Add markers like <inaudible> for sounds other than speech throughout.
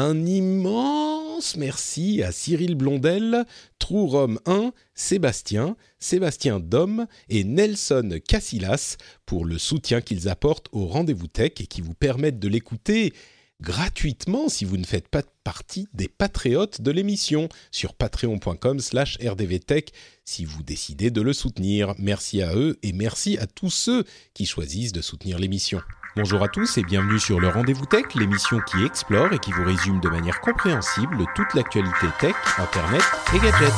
Un immense merci à Cyril Blondel, True Rome 1, Sébastien, Sébastien Dom et Nelson Casillas pour le soutien qu'ils apportent au Rendez-vous Tech et qui vous permettent de l'écouter gratuitement si vous ne faites pas partie des patriotes de l'émission sur patreon.com slash rdvtech si vous décidez de le soutenir. Merci à eux et merci à tous ceux qui choisissent de soutenir l'émission. Bonjour à tous et bienvenue sur le Rendez-vous Tech, l'émission qui explore et qui vous résume de manière compréhensible toute l'actualité tech, internet et gadgets.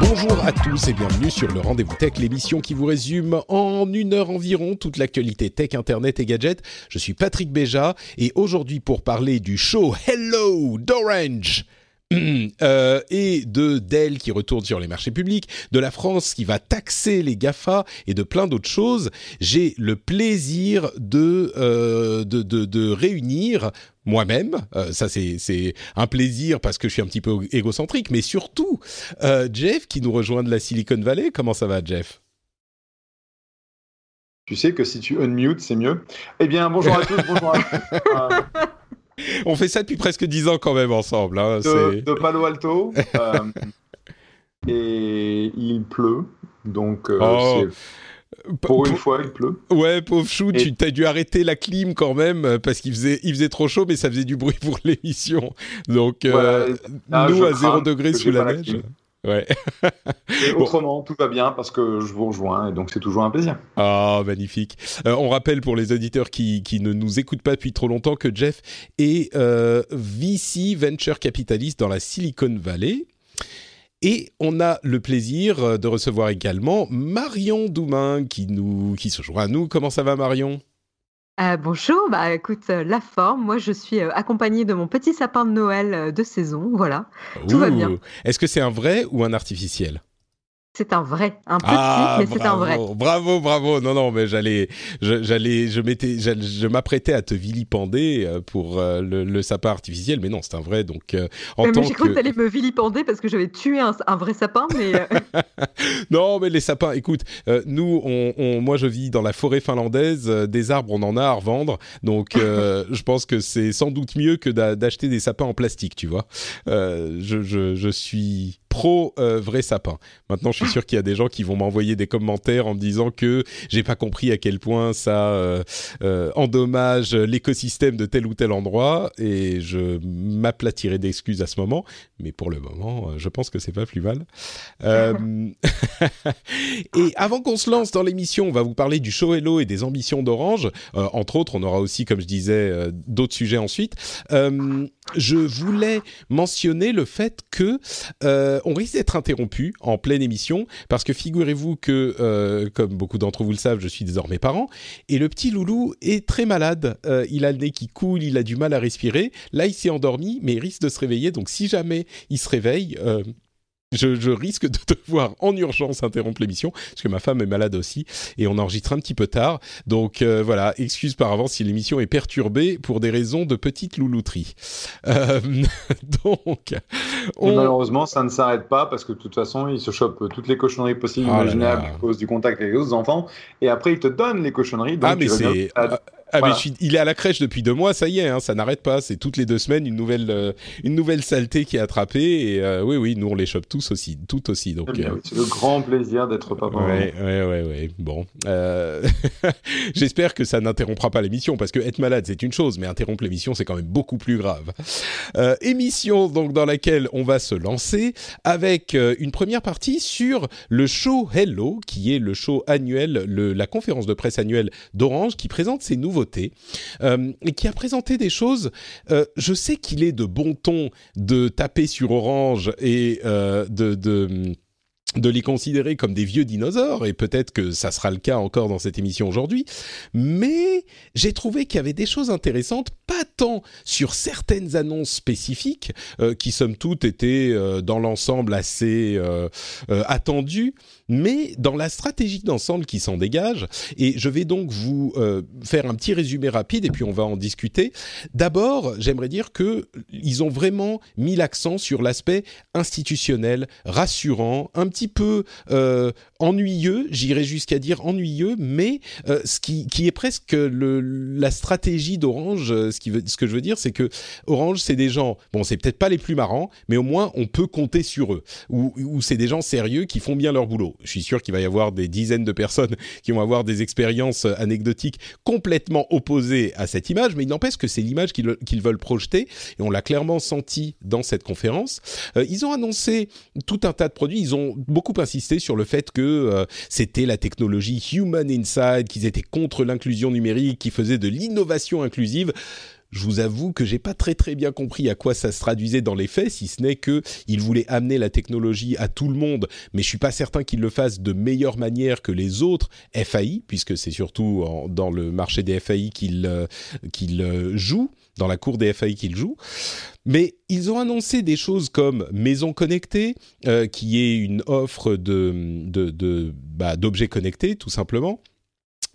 Bonjour à tous et bienvenue sur le Rendez-vous Tech, l'émission qui vous résume en une heure environ toute l'actualité tech, internet et gadgets. Je suis Patrick Béja et aujourd'hui pour parler du show Hello d'Orange. <clears throat> Euh, et de Dell qui retourne sur les marchés publics, de la France qui va taxer les GAFA et de plein d'autres choses, j'ai le plaisir de, euh, de, de, de réunir moi-même, euh, ça c'est un plaisir parce que je suis un petit peu égocentrique, mais surtout Jeff qui nous rejoint de la Silicon Valley. Comment ça va, Jeff? Tu sais que si tu unmute, c'est mieux. Eh bien, bonjour à tous, bonjour à <laughs> tous. On fait ça depuis presque dix ans quand même ensemble. Hein, de, Palo Alto. <laughs> euh, et il pleut. Donc, euh, Oh. pour une fois, il pleut. Ouais, pauvre chou, Et- tu t'as dû arrêter la clim quand même parce qu'il faisait, il faisait trop chaud, mais ça faisait du bruit pour <laughs> l'émission. Donc, euh, nous à crains 0 degré sous la neige. Ouais. Et Bon. autrement, tout va bien parce que je vous rejoins et donc c'est toujours un plaisir. Ah, magnifique. Euh, on rappelle pour les auditeurs qui, qui ne nous écoutent pas depuis trop longtemps que Jeff est euh, VC Venture Capitalist dans la Silicon Valley. Et on a le plaisir euh, de recevoir également Marion Doumain qui, nous, qui se joint à nous. Comment ça va Marion? Euh, bonjour, bah écoute, euh, la forme, moi je suis euh, accompagnée de mon petit sapin de Noël de saison, voilà. Tout va bien. Est-ce que c'est un vrai ou un artificiel? C'est un vrai, un petit, Ah, mais c'est un vrai. bravo, Bravo. Non, non, mais j'allais, je- j'allais, je m'étais, je m'apprêtais à te vilipender euh, pour euh, le, le sapin artificiel, mais non, c'est un vrai. Donc, euh, en mais tant j'ai cru que t'allais me vilipender parce que j'avais tué un, un vrai sapin, mais euh, <laughs> non, mais les sapins. Écoute, nous, on, on- moi, je vis dans la forêt finlandaise. des arbres, on en a à revendre. Donc, <laughs> je pense que c'est sans doute mieux que d'a- d'acheter des sapins en plastique, tu vois. Je, je, je suis pro euh, vrai sapin. Maintenant, je suis sûr qu'il y a des gens qui vont m'envoyer des commentaires en me disant que j'ai pas compris à quel point ça euh, euh, endommage l'écosystème de tel ou tel endroit, et je m'aplatirai d'excuses à ce moment. Mais pour le moment, je pense que c'est pas plus mal. <laughs> Et avant qu'on se lance dans l'émission, on va vous parler du show Hello et des ambitions d'Orange. Entre autres, on aura aussi, comme je disais, d'autres sujets ensuite. Je voulais mentionner le fait que on risque d'être interrompu en pleine émission parce que figurez-vous que, euh, comme beaucoup d'entre vous le savent, je suis désormais parent et le petit loulou est très malade. Euh, il a le nez qui coule, il a du mal à respirer. Là, il s'est endormi, mais il risque de se réveiller. Donc, si jamais il se réveille, euh, je, je risque de devoir en urgence interrompre l'émission parce que ma femme est malade aussi et on enregistre un petit peu tard. Donc euh, voilà, excuse par avance si l'émission est perturbée pour des raisons de petite loulouterie. Euh, <laughs> donc, Et malheureusement, ça ne s'arrête pas parce que de toute façon, il se chope toutes les cochonneries possibles, là imaginables à cause du contact avec les autres enfants. Et après, il te donne les cochonneries. Donc ah mais c'est Ah, ah, Voilà. mais je suis- il est à la crèche depuis deux mois, ça y est, hein, ça n'arrête pas. C'est toutes les deux semaines une nouvelle euh, une nouvelle saleté qui est attrapée et euh, oui oui, nous on les chope tous aussi, tout aussi. Donc euh, oui, c'est le grand plaisir d'être papa. Ouais, ouais, ouais, ouais. Bon, <laughs> j'espère que ça n'interrompra pas l'émission parce que être malade c'est une chose, mais interrompre l'émission c'est quand même beaucoup plus grave. Émission donc dans laquelle on va se lancer avec une première partie sur le show Hello, qui est le show annuel, le, la conférence de presse annuelle d'Orange, qui présente ses euh, et qui a présenté des choses. euh, je sais qu'il est de bon ton de taper sur Orange et euh, de, les considérer comme des vieux dinosaures, et peut-être que ça sera le cas encore dans cette émission aujourd'hui, mais j'ai trouvé qu'il y avait des choses intéressantes, pas tant sur certaines annonces spécifiques, qui somme toute étaient dans l'ensemble assez attendues, mais dans la stratégie d'ensemble qui s'en dégage, et je vais donc vous faire un petit résumé rapide, et puis on va en discuter. D'abord, j'aimerais dire que ils ont vraiment mis l'accent sur l'aspect institutionnel, rassurant, un petit peu euh, ennuyeux, j'irais jusqu'à dire ennuyeux, mais euh, ce qui, qui, est presque le, la stratégie d'Orange, euh, ce, ce que je veux dire, c'est que Orange, c'est des gens, bon, c'est peut-être pas les plus marrants, mais au moins on peut compter sur eux, ou, ou c'est des gens sérieux qui font bien leur boulot. Je suis sûr qu'il va y avoir des dizaines de personnes <laughs> qui vont avoir des expériences anecdotiques complètement opposées à cette image, mais il n'empêche que c'est l'image qu'ils veulent projeter, et on l'a clairement senti dans cette conférence. ils ont annoncé tout un tas de produits, ils ont beaucoup insisté sur le fait que euh, c'était la technologie Human Inside, qu'ils étaient contre l'inclusion numérique, qui faisait de l'innovation inclusive je vous avoue que j'ai pas très très bien compris à quoi ça se traduisait dans les faits, si ce n'est que il voulait amener la technologie à tout le monde, mais je suis pas certain qu'il le fasse de meilleure manière que les autres FAI, puisque c'est surtout dans le marché des FAI qu'il euh, euh, dans la cour des FAI qu'il joue. Mais ils ont annoncé des choses comme Maison Connectée, euh, qui est une offre de, bah, d'objets connectés, tout simplement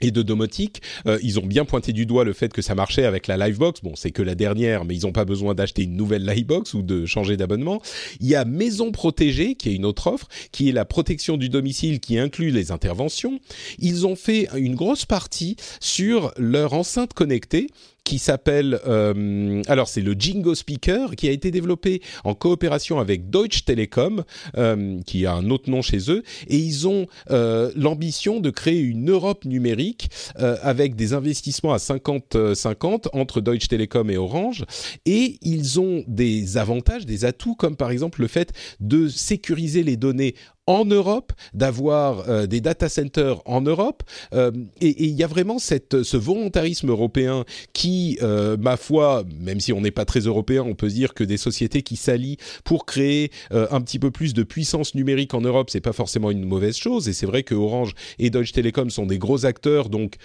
et de domotique. Euh, ils ont bien pointé du doigt le fait que ça marchait avec la Livebox. Bon, c'est que la dernière, mais ils n'ont pas besoin d'acheter une nouvelle Livebox ou de changer d'abonnement. Il y a Maison Protégée, qui est une autre offre, qui est la protection du domicile qui inclut les interventions. Ils ont fait une grosse partie sur leur enceinte connectée qui s'appelle euh, alors c'est le Jingo Speaker qui a été développé en coopération avec Deutsche Telekom euh, qui a un autre nom chez eux. Et ils ont euh, l'ambition de créer une Europe numérique avec des investissements à 50-50 entre Deutsche Telekom et Orange. Et ils ont des avantages des atouts comme par exemple le fait de sécuriser les données en Europe, d'avoir euh, des data centers en Europe. Euh, et il y a vraiment cette, ce volontarisme européen qui, euh, ma foi, même si on n'est pas très européen, on peut se dire que des sociétés qui s'allient pour créer un petit peu plus de puissance numérique en Europe, c'est pas forcément une mauvaise chose. Et c'est vrai que Orange et Deutsche Telekom sont des gros acteurs, donc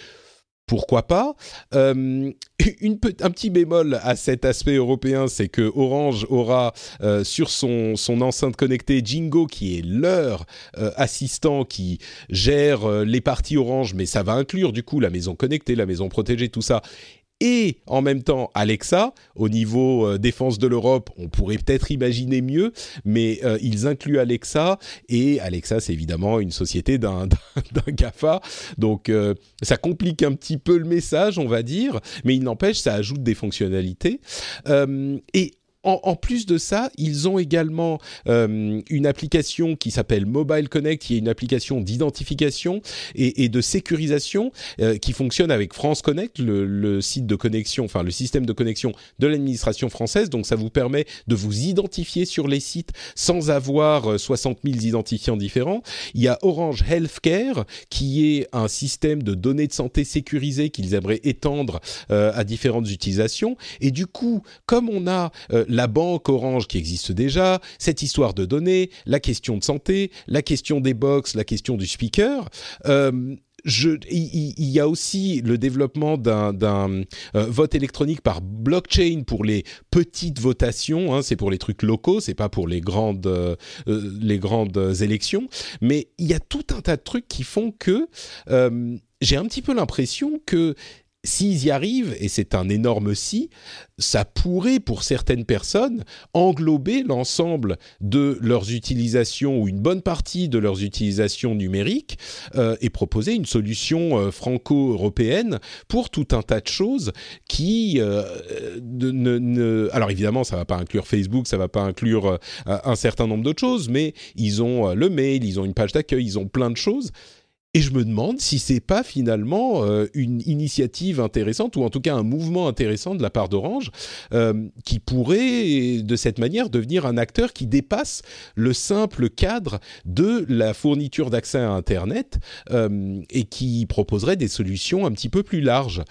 pourquoi pas. Euh, <laughs> Un petit bémol à cet aspect européen, c'est que Orange aura euh, sur son, son enceinte connectée Jingo, qui est leur euh, assistant qui gère les parties Orange, mais ça va inclure du coup la maison connectée, la maison protégée, tout ça et en même temps Alexa. Au niveau euh, défense de l'Europe, on pourrait peut-être imaginer mieux, mais euh, ils incluent Alexa et Alexa, c'est évidemment une société d'un <laughs> Gafa, donc euh, ça complique un petit peu le message, on va dire, mais il n'empêche, ça ajoute des fonctionnalités. et en, plus de ça, ils ont également euh, une application qui s'appelle Mobile Connect, qui est une application d'identification et, de sécurisation euh, qui fonctionne avec France Connect, le, site de connexion, enfin le système de connexion de l'administration française. Donc ça vous permet de vous identifier sur les sites sans avoir 60 euh, 000 identifiants différents. Il y a Orange Healthcare qui est un système de données de santé sécurisées qu'ils aimeraient étendre à différentes utilisations. Et du coup, comme on a la banque Orange qui existe déjà, cette histoire de données, la question de santé, la question des box, la question du speaker. Euh, il, y a aussi le développement d'un euh, vote électronique par blockchain pour les petites votations. Hein, c'est pour les trucs locaux, c'est pas pour les grandes euh, les grandes élections. Mais il y a tout un tas de trucs qui font que j'ai un petit peu l'impression que s'ils y arrivent, et c'est un énorme si, ça pourrait pour certaines personnes englober l'ensemble de leurs utilisations ou une bonne partie de leurs utilisations numériques euh, et proposer une solution euh, franco-européenne pour tout un tas de choses qui euh, ne, alors évidemment ça va pas inclure Facebook, ça va pas inclure un certain nombre d'autres choses, mais ils ont le mail, ils ont une page d'accueil, ils ont plein de choses et je me demande si c'est pas finalement une initiative intéressante ou en tout cas un mouvement intéressant de la part d'Orange qui pourrait de cette manière devenir un acteur qui dépasse le simple cadre de la fourniture d'accès à Internet et qui proposerait des solutions un petit peu plus larges.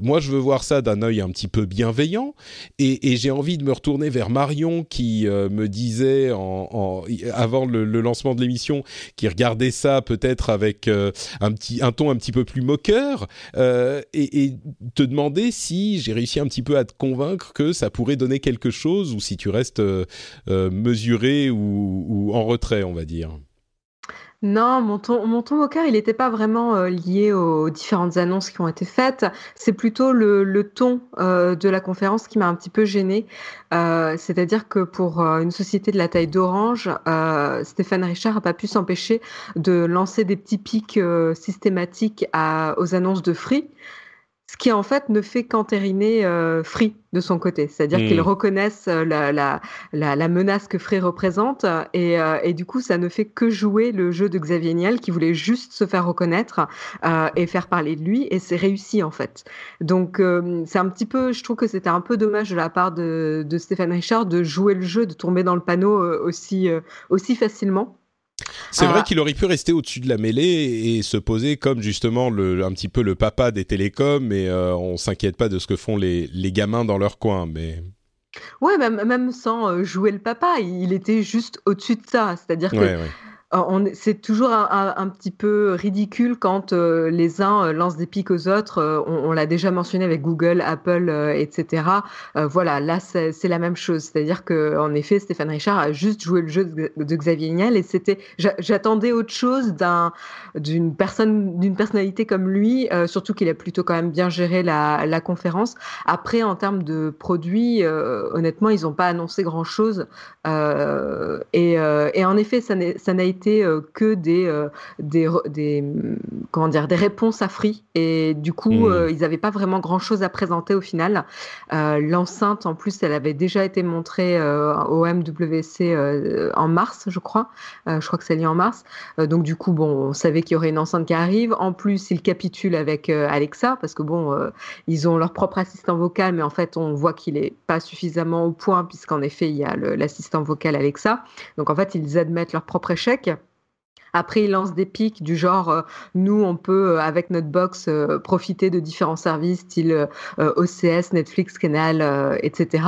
moi, je veux voir ça d'un œil un petit peu bienveillant et, j'ai envie de me retourner vers Marion qui me disait avant le, lancement de l'émission qui regardait ça peut-être avec euh, un petit un ton un petit peu plus moqueur euh, et, te demander si j'ai réussi un petit peu à te convaincre que ça pourrait donner quelque chose ou si tu restes euh, mesuré ou en retrait on va dire. Non, mon ton, mon au cœur, il n'était pas vraiment euh, lié aux différentes annonces qui ont été faites. C'est plutôt le, ton euh, de la conférence qui m'a un petit peu gênée. Euh, c'est-à-dire que pour une société de la taille d'Orange, Stéphane Richard n'a pas pu s'empêcher de lancer des petits pics systématiques aux annonces de Free ce qui en fait ne fait qu'entériner euh, Free de son côté. C'est-à-dire qu'ils hmm. reconnaissent euh, la, la, la, menace que Free représente et, euh, et, du coup, ça ne fait que jouer le jeu de Xavier Niel qui voulait juste se faire reconnaître euh, et faire parler de lui et c'est réussi en fait. Donc c'est un petit peu, je trouve que c'était un peu dommage de la part de, de Stéphane Richard de jouer le jeu, de tomber dans le panneau aussi, aussi facilement. C'est vrai ah. qu'il aurait pu rester au-dessus de la mêlée et se poser comme justement le, un petit peu le papa des télécoms, mais euh, on s'inquiète pas de ce que font les, les gamins dans leur coin. Mais ouais, même, même sans euh, jouer le papa, il était juste au-dessus de ça. C'est-à-dire que c'est toujours un, petit peu ridicule quand euh, les uns euh, lancent des pics aux autres. Euh, on, l'a déjà mentionné avec Google, Apple, etc. voilà, là c'est la même chose. C'est-à-dire que en effet, Stéphane Richard a juste joué le jeu de, Xavier Niel et c'était, j'attendais autre chose d'un d'une personne, d'une personnalité comme lui. surtout qu'il a plutôt quand même bien géré la, conférence. Après, en termes de produits, honnêtement, ils n'ont pas annoncé grand-chose. Et, en effet, ça n'a été euh, que des, euh, des, des, comment dire, des réponses à Free. Et du coup, hmm. euh, ils n'avaient pas vraiment grand-chose à présenter au final. L'enceinte, en plus, elle avait déjà été montrée au MWC en mars, je crois. je crois que c'est lié en mars. donc du coup, bon, on savait qu'il y aurait une enceinte qui arrive. En plus, ils capitulent avec Alexa parce que bon, ils ont leur propre assistant vocal, mais en fait, on voit qu'il est pas suffisamment au point puisqu'en effet, il y a l'assistant vocal Alexa. Donc en fait, ils admettent leur propre échec. Après, ils lancent des pics du genre, euh, nous, on peut, euh, avec notre box, euh, profiter de différents services, style OCS, Netflix, Canal, etc.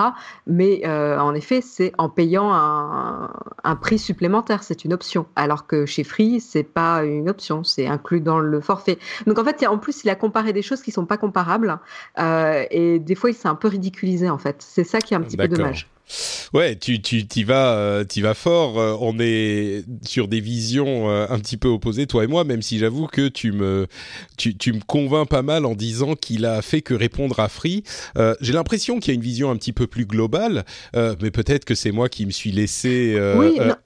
Mais en effet, c'est en payant un, un prix supplémentaire, c'est une option. Alors que chez Free, c'est pas une option, c'est inclus dans le forfait. Donc en fait, en plus, il a comparé des choses qui sont pas comparables. et des fois, il s'est un peu ridiculisé, en fait. C'est ça qui est un petit peu dommage. Ouais, tu tu t'y vas, euh, vas fort. Euh, on est sur des visions euh, un petit peu opposées, toi et moi. Même si j'avoue que tu me tu, tu me convaincs pas mal en disant qu'il a fait que répondre à Free. J'ai l'impression qu'il y a une vision un petit peu plus globale, mais peut-être que c'est moi qui me suis laissé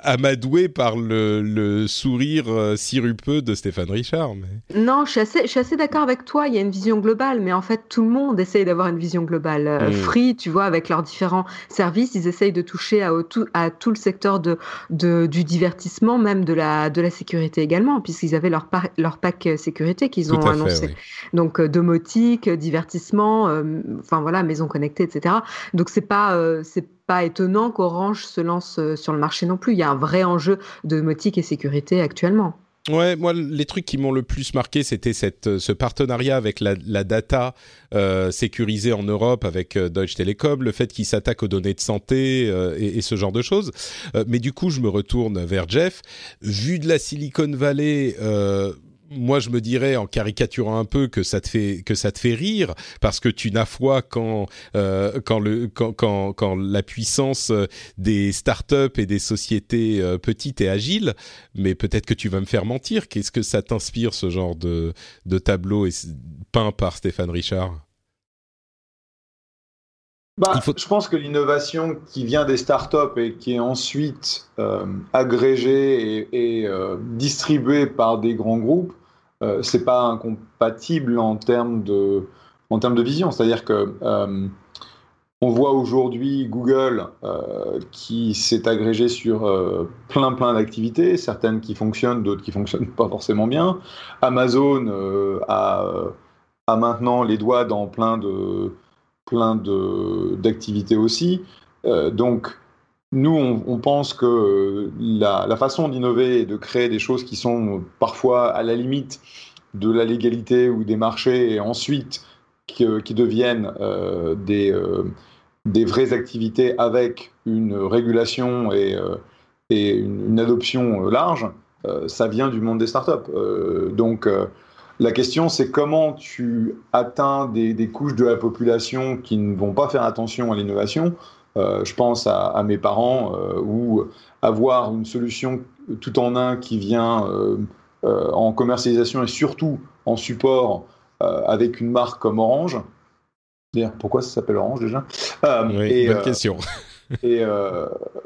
amadouer par le, le sourire sirupeux de Stéphane Richard. Mais... Non, je suis assez, je suis assez d'accord avec toi. Il y a une vision globale, mais en fait, tout le monde essaye d'avoir une vision globale. Hmm. Free, tu vois, avec leurs différents services ils essayent de toucher à, tout, à tout le secteur de, du divertissement, même de la, de la sécurité également, puisqu'ils avaient leur, leur pack euh, sécurité qu'ils ont annoncé. Donc euh, domotique, divertissement, euh, enfin voilà, maison connectée, etc. Donc c'est pas c'est pas étonnant qu'Orange se lance sur le marché non plus. Il y a un vrai enjeu de domotique et sécurité actuellement. Ouais, moi, les trucs qui m'ont le plus marqué, c'était cette, euh, ce partenariat avec la, data euh, sécurisée en Europe avec euh, Deutsche Telekom, le fait qu'ils s'attaquent aux données de santé euh, et, et, ce genre de choses. mais du coup, je me retourne vers Jeff. Vu de la Silicon Valley, moi, je me dirais en caricaturant un peu que ça te fait que ça te fait rire parce que tu n'as foi quand euh, quand le quand, quand, quand la puissance euh, des startups et des sociétés euh, petites et agiles. Mais peut-être que tu vas me faire mentir. Qu'est-ce que ça t'inspire ce genre de de tableau peint par Stéphane Richard? Bah, Je pense que l'innovation qui vient des startups et qui est ensuite euh, agrégée et, et euh, distribuée par des grands groupes, euh, c'est pas incompatible en termes de, en termes de vision. C'est-à-dire que euh, on voit aujourd'hui Google euh, qui s'est agrégé sur plein plein d'activités, certaines qui fonctionnent, d'autres qui fonctionnent pas forcément bien. Amazon euh, a, maintenant les doigts dans plein de plein d'activités aussi. donc nous, on, pense que la, la façon d'innover et de créer des choses qui sont parfois à la limite de la légalité ou des marchés et ensuite qui, deviennent euh, des, euh, des vraies activités avec une régulation et, euh, une, adoption large, ça vient du monde des startups. donc, la question, c'est comment tu atteins des, couches de la population qui ne vont pas faire attention à l'innovation. Je pense à, à mes parents ou avoir une solution tout en un qui vient en commercialisation et surtout en support euh, avec une marque comme Orange. Pourquoi ça s'appelle Orange déjà? Euh, oui, Bonne euh, question. <laughs> et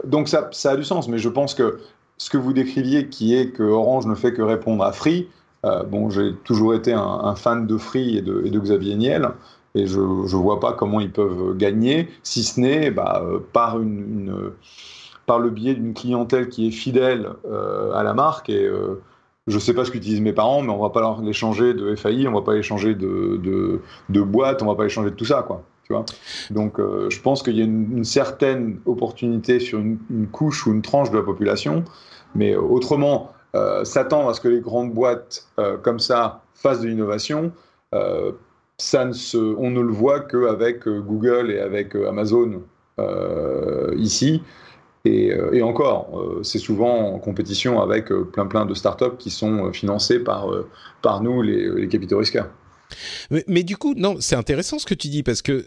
donc ça, ça, a du sens, mais je pense que ce que vous décriviez, qui est que Orange ne fait que répondre à Free, bon, j'ai toujours été un, fan de Free et de, Xavier Niel, et je ne vois pas comment ils peuvent gagner, si ce n'est bah, par, une, par le biais d'une clientèle qui est fidèle à la marque. Et je sais pas ce qu'utilisent mes parents, mais on va pas les changer de FAI, on va pas les changer de, de, de boîte, on va pas les changer de tout ça, quoi. Tu vois? Donc, euh, je pense qu'il y a une, certaine opportunité sur une, couche ou une tranche de la population, mais autrement, euh, s'attendre à ce que les grandes boîtes euh, comme ça fassent de l'innovation, ne on ne le voit qu'avec Google et avec Amazon ici. Euh, et, encore, euh, c'est souvent en compétition avec euh, plein plein de startups qui sont financées par, par nous, les, capitaux risqueurs. Mais, du coup, non, c'est intéressant ce que tu dis parce que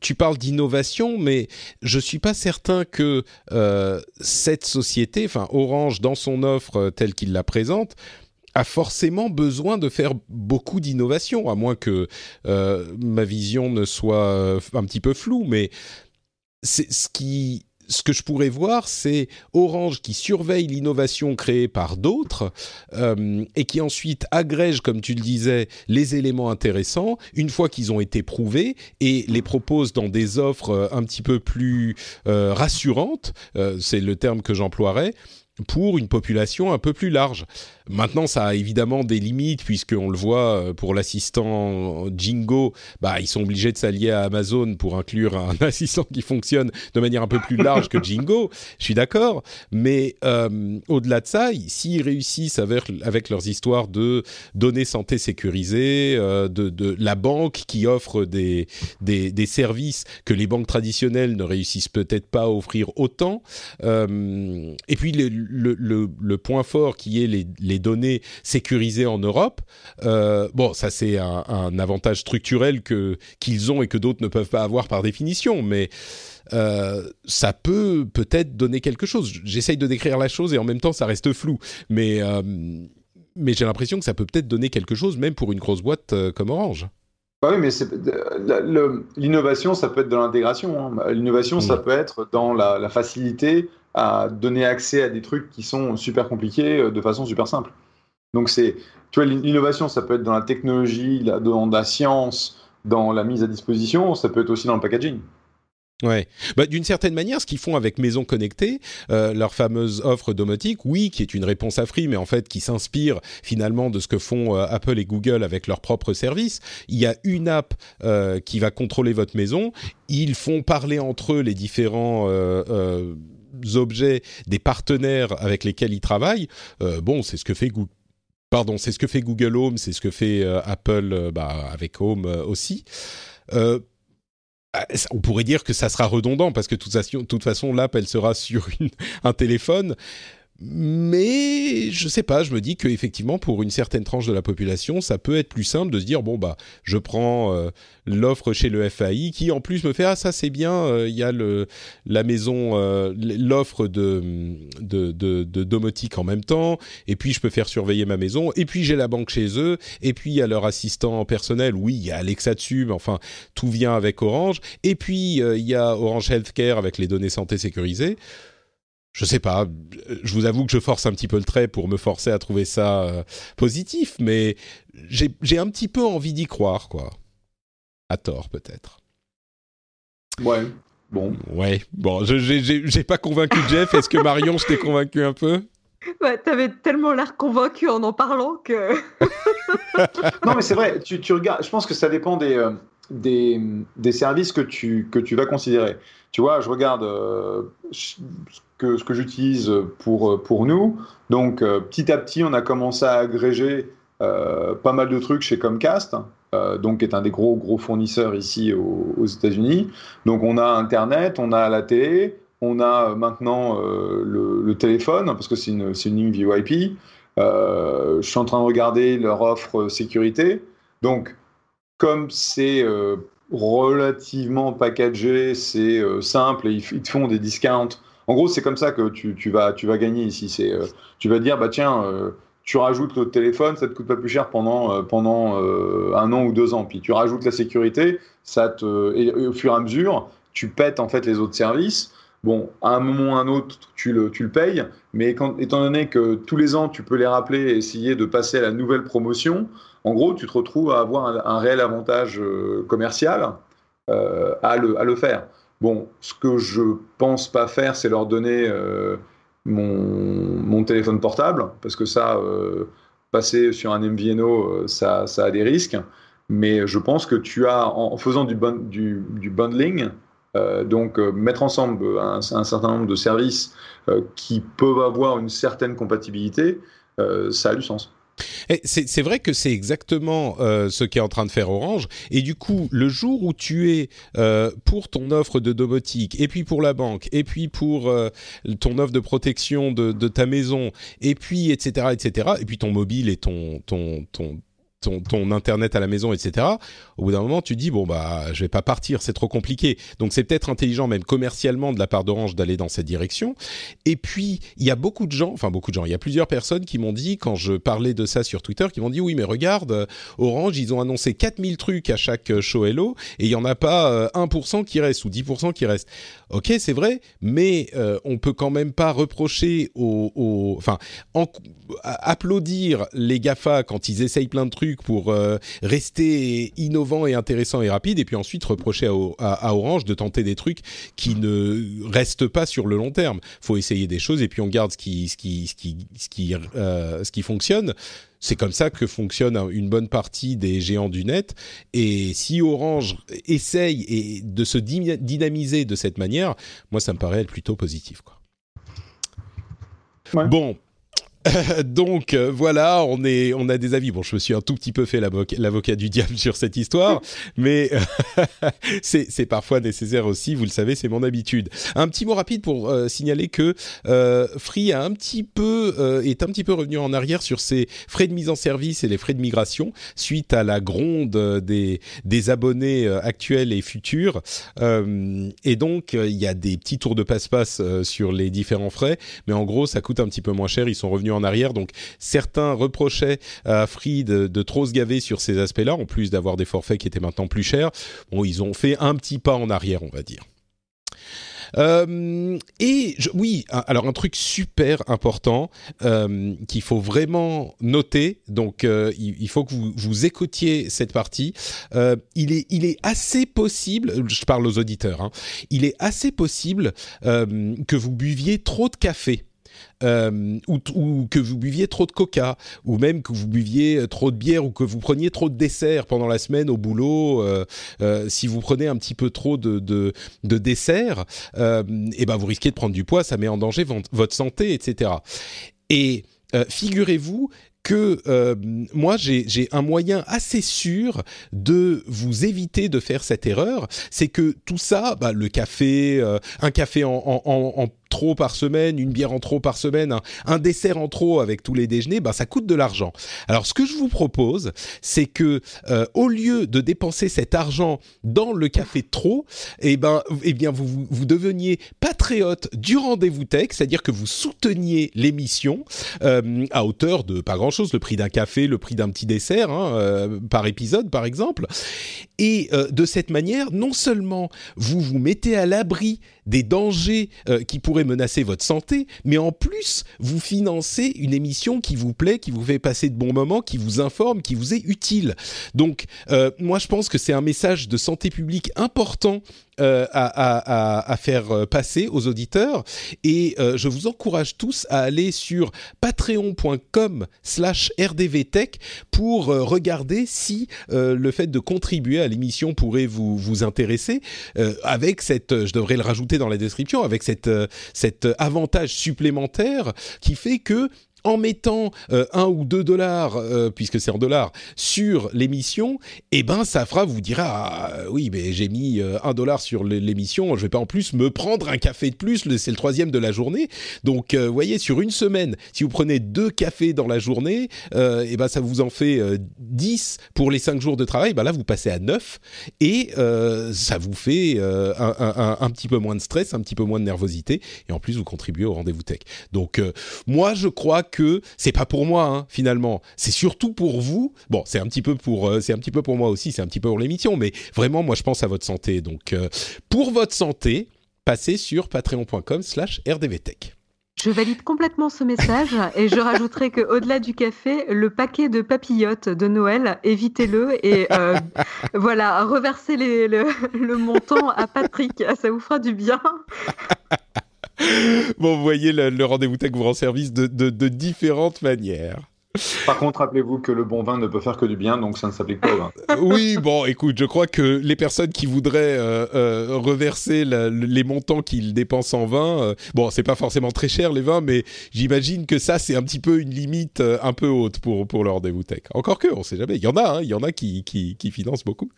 tu parles d'innovation, mais je suis pas certain que cette société, enfin Orange, dans son offre telle qu'il la présente, a forcément besoin de faire beaucoup d'innovation, à moins que ma vision ne soit un petit peu floue. Mais c'est ce que je pourrais voir, c'est Orange qui surveille l'innovation créée par d'autres euh, et qui ensuite agrège, comme tu le disais, les éléments intéressants une fois qu'ils ont été prouvés et les propose dans des offres euh, un petit peu plus euh, rassurantes. c'est le terme que j'emploierais pour une population un peu plus large. Maintenant, ça a évidemment des limites puisqu'on le voit euh, pour l'assistant Jingo, bah ils sont obligés de s'allier à Amazon pour inclure un <laughs> assistant qui fonctionne de manière un peu plus large que Jingo. Je suis d'accord, mais euh, au-delà de ça, s'ils réussissent avec, leurs histoires de données santé sécurisées, euh, de, la banque qui offre des, services que les banques traditionnelles ne réussissent peut-être pas à offrir autant, et puis le, point fort qui est les données sécurisées en Europe. Euh, bon, ça c'est un, avantage structurel que qu'ils ont et que d'autres ne peuvent pas avoir par définition, mais euh, ça peut peut-être donner quelque chose. J'essaye de décrire la chose et en même temps ça reste flou, mais euh, mais j'ai l'impression que ça peut peut-être donner quelque chose même pour une grosse boîte comme Orange. Bah oui, mais l'innovation, ça peut être de l'intégration. Hein. L'innovation, ça mm. peut être dans la, la facilité à donner accès à des trucs qui sont super compliqués euh, de façon super simple. Donc c'est, tu vois, l'innovation, ça peut être dans la technologie, dans la science, dans la mise à disposition, ça peut être aussi dans le packaging. Ouais, bah, d'une certaine manière, ce qu'ils font avec Maison Connectée, euh, leur fameuse offre domotique, oui, qui est une réponse à Free, mais en fait qui s'inspire finalement de ce que font euh, Apple et Google avec leurs propres services. Il y a une app qui va contrôler votre maison. Ils font parler entre eux les différents objets des partenaires avec lesquels ils travaillent. bon, c'est ce que fait Google. Pardon, c'est ce que fait Google Home, c'est ce que fait Apple bah, avec Home aussi. Ah, on pourrait dire que ça sera redondant parce que de toute façon l'app elle sera <laughs> sur un téléphone mais je sais pas, je me dis qu'effectivement pour une certaine tranche de la population, ça peut être plus simple de se dire bon bah je prends euh, l'offre chez le FAI qui en plus me fait ah ça c'est bien, euh, il y a le la maison euh, l'offre de, de, de de domotique en même temps et puis je peux faire surveiller ma maison et puis j'ai la banque chez eux et puis il y a leur assistant personnel, oui il y a Alexa dessus mais enfin tout vient avec Orange et puis il y a Orange Healthcare avec les données santé sécurisées je sais pas, je vous avoue que je force un petit peu le trait pour me forcer à trouver ça euh, positif, mais j'ai un petit peu envie d'y croire, quoi. À tort, peut-être. Ouais. Bon. Ouais. Bon, je j'ai pas convaincu <laughs> Jeff. Est-ce que Marion, je t'ai convaincu un peu? Ouais, t'avais tellement l'air convaincu en en parlant que. <laughs> non, mais c'est vrai. Tu, tu, regardes. Je pense que ça dépend des, euh, des, des, services que tu, que tu vas considérer. Tu vois, je regarde euh, que, ce que j'utilise pour, pour nous. Donc, euh, petit à petit, on a commencé à agréger pas mal de trucs chez Comcast. donc qui est un des gros gros fournisseurs ici aux, États-Unis. Donc on a Internet, on a la télé, on a maintenant euh, le, téléphone, parce que c'est une, une, ligne VoIP. Euh, je suis en train de regarder leur offre sécurité. Donc, comme c'est euh, relativement packagé, c'est simple et ils, te font des discounts. En gros, c'est comme ça que tu, vas, gagner ici. C'est, tu vas dire, bah tiens, tu rajoutes le téléphone, ça te coûte pas plus cher pendant, pendant un an ou deux ans. Puis tu rajoutes la sécurité, ça te, et, au fur et à mesure, tu pètes en fait les autres services. Bon, à un moment ou à un autre, tu le, payes, mais étant donné que tous les ans, tu peux les rappeler et essayer de passer à la nouvelle promotion, en gros, tu te retrouves à avoir un, réel avantage euh, commercial euh, à le faire. Bon, ce que je pense pas faire, c'est leur donner euh, mon, mon, téléphone portable, parce que ça, passer sur un MVNO, ça, ça a des risques. Mais je pense que tu as, en, faisant du, du, du bundling, euh, donc euh, mettre ensemble un, certain nombre de services euh, qui peuvent avoir une certaine compatibilité, ça a du sens. C'est vrai que c'est exactement ce qu'est en train de faire Orange. Et du coup, le jour où tu es pour ton offre de domotique, et puis pour la banque, et puis pour ton offre de protection de, de, ta maison, et puis etc., etc., et puis ton mobile et ton ton ton ton, internet à la maison, etc. Au bout d'un moment, tu dis bon bah je vais pas partir, c'est trop compliqué. Donc c'est peut-être intelligent même commercialement de la part d'Orange d'aller dans cette direction. Et puis il y a beaucoup de gens, enfin beaucoup de gens, il y a plusieurs personnes qui m'ont dit quand je parlais de ça sur Twitter, qui m'ont dit oui mais regarde Orange ils ont annoncé 4000 trucs à chaque show hello et il y en a pas 1% euh, qui reste ou 10% qui reste. Ok c'est vrai, mais euh, on peut quand même pas reprocher aux, enfin applaudir les Gafa quand ils essayent plein de trucs pour euh, rester innovant et intéressant et rapide, et puis ensuite reprocher à, Orange de tenter des trucs qui ne restent pas sur le long terme. faut essayer des choses et puis on garde ce qui, ce qui, ce qui, ce qui, euh, ce qui fonctionne. C'est comme ça que fonctionne une bonne partie des géants du net. Et si Orange essaye et de se dynamiser de cette manière, moi, ça me paraît plutôt positif. Quoi. Bon, <laughs> donc euh, voilà, on est, on a des avis. Bon, je me suis un tout petit peu fait l'avocat du <laughs> diable sur cette histoire, mais <laughs> c'est parfois nécessaire aussi. Vous le savez, c'est mon habitude. Un petit mot rapide pour euh, signaler que euh, Free a un petit peu euh, est un petit peu revenu en arrière sur ses frais de mise en service et les frais de migration suite à la gronde des des abonnés actuels et futurs. et donc il y a des petits tours de passe-passe sur les différents frais, mais en gros ça coûte un petit peu moins cher. Ils sont revenus en arrière. Donc certains reprochaient à Free de, trop se gaver sur ces aspects-là, en plus d'avoir des forfaits qui étaient maintenant plus chers. Bon, ils ont fait un petit pas en arrière, on va dire. Euh, et oui, alors un truc super important euh, qu'il faut vraiment noter. Donc, euh, il, faut que vous, écoutiez cette partie. il est, il est assez possible. Je parle aux auditeurs. Hein, il est assez possible que vous buviez trop de café euh, ou, que vous buviez trop de coca, ou même que vous buviez euh, trop de bière, ou que vous preniez trop de dessert pendant la semaine au boulot. Euh, si vous prenez un petit peu trop de, de, de dessert, et eh ben vous risquez de prendre du poids, ça met en danger votre santé, etc. Et figurez-vous que euh, moi j'ai un moyen assez sûr de vous éviter de faire cette erreur, c'est que tout ça, bah, le café, un café en, en, en, trop par semaine, une bière en trop par semaine, un, dessert en trop avec tous les déjeuners, ben ça coûte de l'argent. Alors ce que je vous propose, c'est que euh, au lieu de dépenser cet argent dans le café trop, eh ben, eh bien vous, vous, deveniez patriote du rendez-vous tech, c'est-à-dire que vous souteniez l'émission euh, à hauteur de pas grand-chose, le prix d'un café, le prix d'un petit dessert hein, euh, par épisode par exemple, et de cette manière, non seulement vous vous mettez à l'abri des dangers euh, qui pourraient menacer votre santé, mais en plus, vous financez une émission qui vous plaît, qui vous fait passer de bons moments, qui vous informe, qui vous est utile. Donc, euh, moi, je pense que c'est un message de santé publique important euh, à, faire euh, passer aux auditeurs. Et euh, je vous encourage tous à aller sur patreon.com slash rdvtech pour regarder si le fait de contribuer à l'émission pourrait vous, vous intéresser. avec cette, je devrais le rajouter dans la description, avec cette, cet avantage supplémentaire qui fait que en mettant euh, un ou deux dollars, euh, puisque c'est en dollars, sur l'émission, eh ben ça fera, vous dira, ah, oui, mais j'ai mis un dollar sur l'émission, je vais pas en plus me prendre un café de plus, c'est le troisième de la journée. Donc, voyez, sur une semaine, si vous prenez deux cafés dans la journée, eh ben ça vous en fait 10 pour les cinq jours de travail. Ben là, vous passez à 9 et ça vous fait un, un, petit peu moins de stress, un petit peu moins de nervosité, et en plus vous contribuez au rendez-vous tech. Donc, moi, je crois que c'est pas pour moi hein, finalement, c'est surtout pour vous. Bon, c'est un petit peu pour euh, c'est un petit peu pour moi aussi, c'est un petit peu pour l'émission, mais vraiment moi je pense à votre santé. Donc euh, pour votre santé, passez sur patreon.com/rdvtech. Je valide complètement ce message et je rajouterai que au-delà du café, le paquet de papillotes de Noël, évitez-le et euh, <laughs> voilà, reversez le, le, montant à Patrick, ça vous fera du bien. <laughs> bon, vous voyez, le, rendez-vous tech vous rend service de, différentes manières. Par contre, rappelez-vous que le bon vin ne peut faire que du bien, donc ça ne s'applique pas au vin. oui, bon, écoute, je crois que les personnes qui voudraient euh, euh, reverser les montants qu'ils dépensent en vin, euh, bon, c'est pas forcément très cher les vins, mais j'imagine que ça, c'est un petit peu une limite un peu haute pour, pour le rendez-vous tech. Encore que, on sait jamais. Il y en a, hein, il y en a qui, qui, qui financent beaucoup.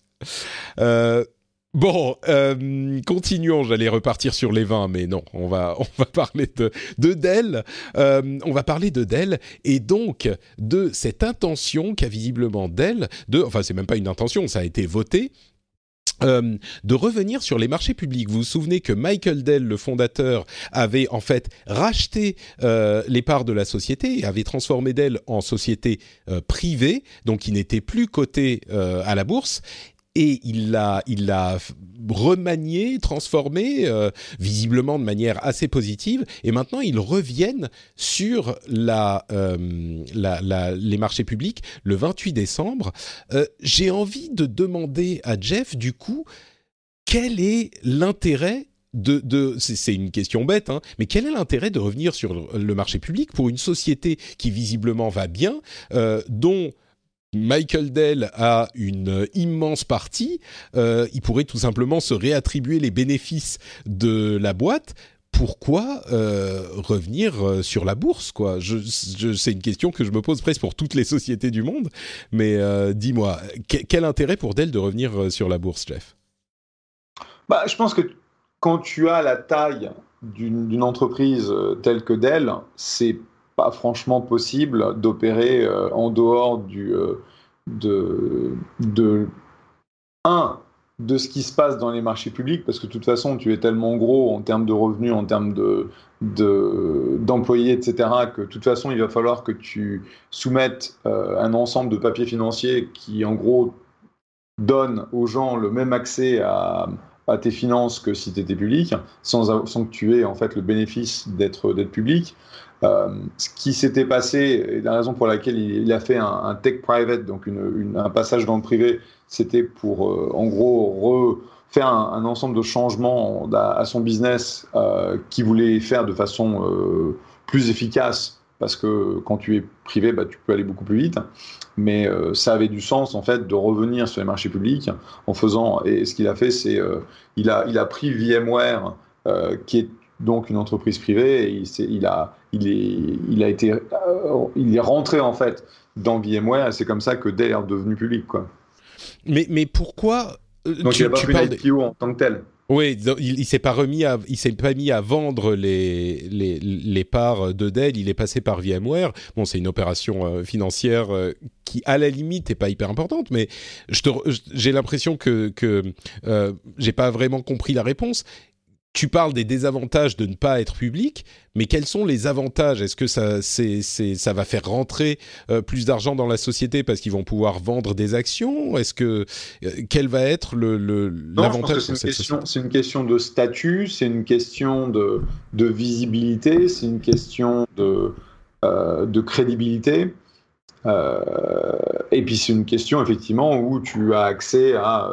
Bon, euh, continuons. J'allais repartir sur les vins, mais non, on va <laughs> on va parler de de Dell. Euh, on va parler de Dell et donc de cette intention qu'a visiblement Dell de, enfin c'est même pas une intention, ça a été voté. Euh, de revenir sur les marchés publics. Vous vous souvenez que Michael Dell, le fondateur, avait en fait racheté les parts de la société et avait transformé Dell en société privée, donc qui n'était plus cotée à la bourse et il l'a il l'a remanié, transformé, euh, visiblement de manière assez positive. Et maintenant, ils reviennent sur la, euh, les marchés publics le 28 décembre. Euh, j'ai envie de demander à Jeff, du coup, quel est l'intérêt de, de c'est une question bête, hein, mais quel est l'intérêt de revenir sur le marché public pour une société qui visiblement va bien, dont Michael Dell a une immense partie, euh, il pourrait tout simplement se réattribuer les bénéfices de la boîte. Pourquoi euh, revenir euh, sur la bourse quoi? C'est une question que je me pose presque pour toutes les sociétés du monde. Mais dis-moi, quel intérêt pour Dell de revenir sur la bourse, Jeff? Bah, Je pense que quand tu as la taille d'une entreprise telle que Dell, c'est pas franchement possible d'opérer euh, en dehors du, euh, de, de, un, de ce qui se passe dans les marchés publics, parce que de toute façon, tu es tellement gros en termes de revenus, en termes de, d'employés, etc., que de toute façon, il va falloir que tu soumettes euh, un ensemble de papiers financiers qui, en gros, donnent aux gens le même accès à, tes finances que si tu étais public, sans, sans, que tu aies en fait le bénéfice d'être public. Euh, ce qui s'était passé, et la raison pour laquelle il, a fait un, tech private, donc un passage dans le privé, c'était pour euh, en gros refaire un, ensemble de changements à, son business euh, qu'il voulait faire de façon plus efficace parce que quand tu es privé, bah, tu peux aller beaucoup plus vite. Mais ça avait du sens en fait de revenir sur les marchés publics en faisant. Et ce qu'il a fait, c'est il a il a pris VMware, qui est donc une entreprise privée, et il, a, il, est, il, a été, euh, il est rentré en fait dans VMware, et c'est comme ça que Dell est devenu public. Quoi. Mais, mais pourquoi euh, Donc tu, il n'a pas pris l'IPO en tant que tel oui, il, il s'est pas remis à, il s'est pas mis à vendre les, les, les, parts de Dell. Il est passé par VMware. Bon, c'est une opération euh, financière qui, à la limite, est pas hyper importante, mais j'ai l'impression que que euh, j'ai pas vraiment compris la réponse tu parles des désavantages de ne pas être public, mais quels sont les avantages? Est-ce que ça, c'est, ça va faire rentrer euh, plus d'argent dans la société parce qu'ils vont pouvoir vendre des actions? Est-ce que euh, quel va être le, l'avantage c'est, une question, c'est une question de statut, c'est une question de, de visibilité, c'est une question de, euh, de crédibilité. et puis c'est une question effectivement où tu as accès à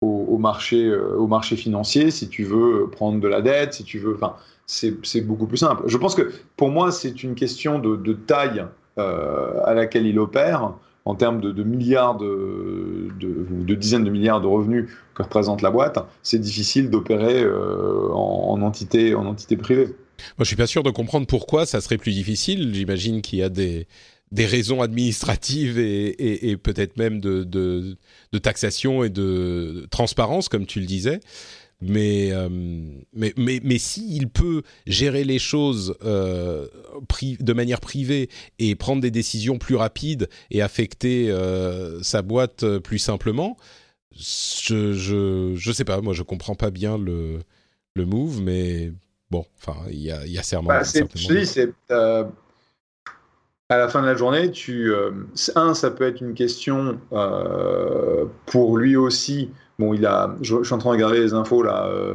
au, marché, euh, au marché financier, si tu veux prendre de la dette, si tu veux. Enfin, c'est beaucoup plus simple. Je pense que pour moi, c'est une question de, taille euh, à laquelle il opère en termes de, milliards de, de, dizaines de milliards de revenus que représente la boîte, c'est difficile d'opérer euh, en, entité, en entité privée. Moi, je suis pas sûr de comprendre pourquoi ça serait plus difficile. J'imagine qu'il y a des, des raisons administratives et, peut-être même de, taxation et de transparence, comme tu le disais. Mais, euh, mais, mais, mais s'il peut gérer les choses euh, de manière privée et prendre des décisions plus rapides et affecter euh, sa boîte plus simplement, je, je, je sais pas, moi je comprends pas bien le, le move, mais bon, enfin, il y a, y a bah, Je dis, c'est à la fin de la journée, tu, euh, un, ça peut être une question euh, pour lui aussi. Bon, il a, je, suis en train de regarder les infos là. Euh,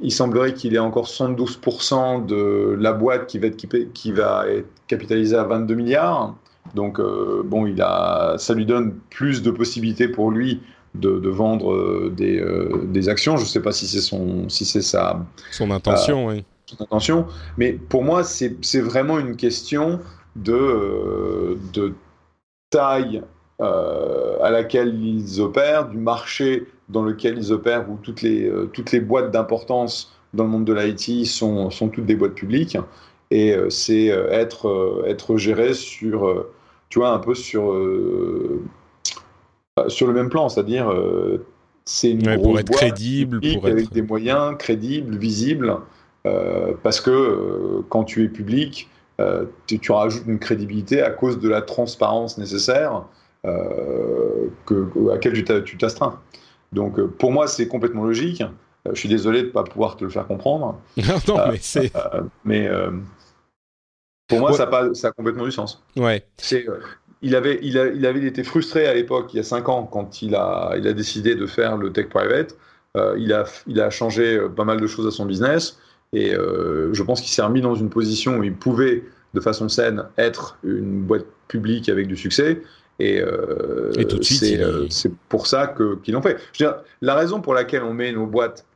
il semblerait qu'il ait encore 72% de la boîte qui va être, qui va être capitalisée à 22 milliards. Donc, bon, il a, ça lui donne plus de possibilités pour lui de, vendre des, des, actions. Je ne sais pas si c'est son, si c'est sa son intention, oui. Son intention. Mais pour moi, c'est vraiment une question de, euh, de taille euh, à laquelle ils opèrent, du marché dans lequel ils opèrent, où toutes les, euh, toutes les boîtes d'importance dans le monde de l'IT sont, sont toutes des boîtes publiques. Et c'est être, être géré sur, tu vois, un peu sur, sur le même plan, c'est-à-dire c'est une grosse pour être crédible, pour avec des moyens crédibles, visibles, parce que quand tu es public, euh, tu, rajoutes une crédibilité à cause de la transparence nécessaire euh, que, à laquelle tu t'astreins. Donc euh, pour moi, c'est complètement logique. je suis désolé de ne pas pouvoir te le faire comprendre. <laughs> non, mais c'est. mais pour moi, ça, a ça a complètement du sens. Ouais. il avait, il, a, il avait été frustré à l'époque, il y a 5 ans, quand il a, il a décidé de faire le tech private. il, a, il a changé pas mal de choses à son business. Et euh, je pense qu'il s'est remis dans une position où il pouvait, de façon saine, être une boîte publique avec du succès. Et, euh, euh, c'est pour ça qu'ils l'ont fait. Je veux dire, la raison pour laquelle on met nos boîtes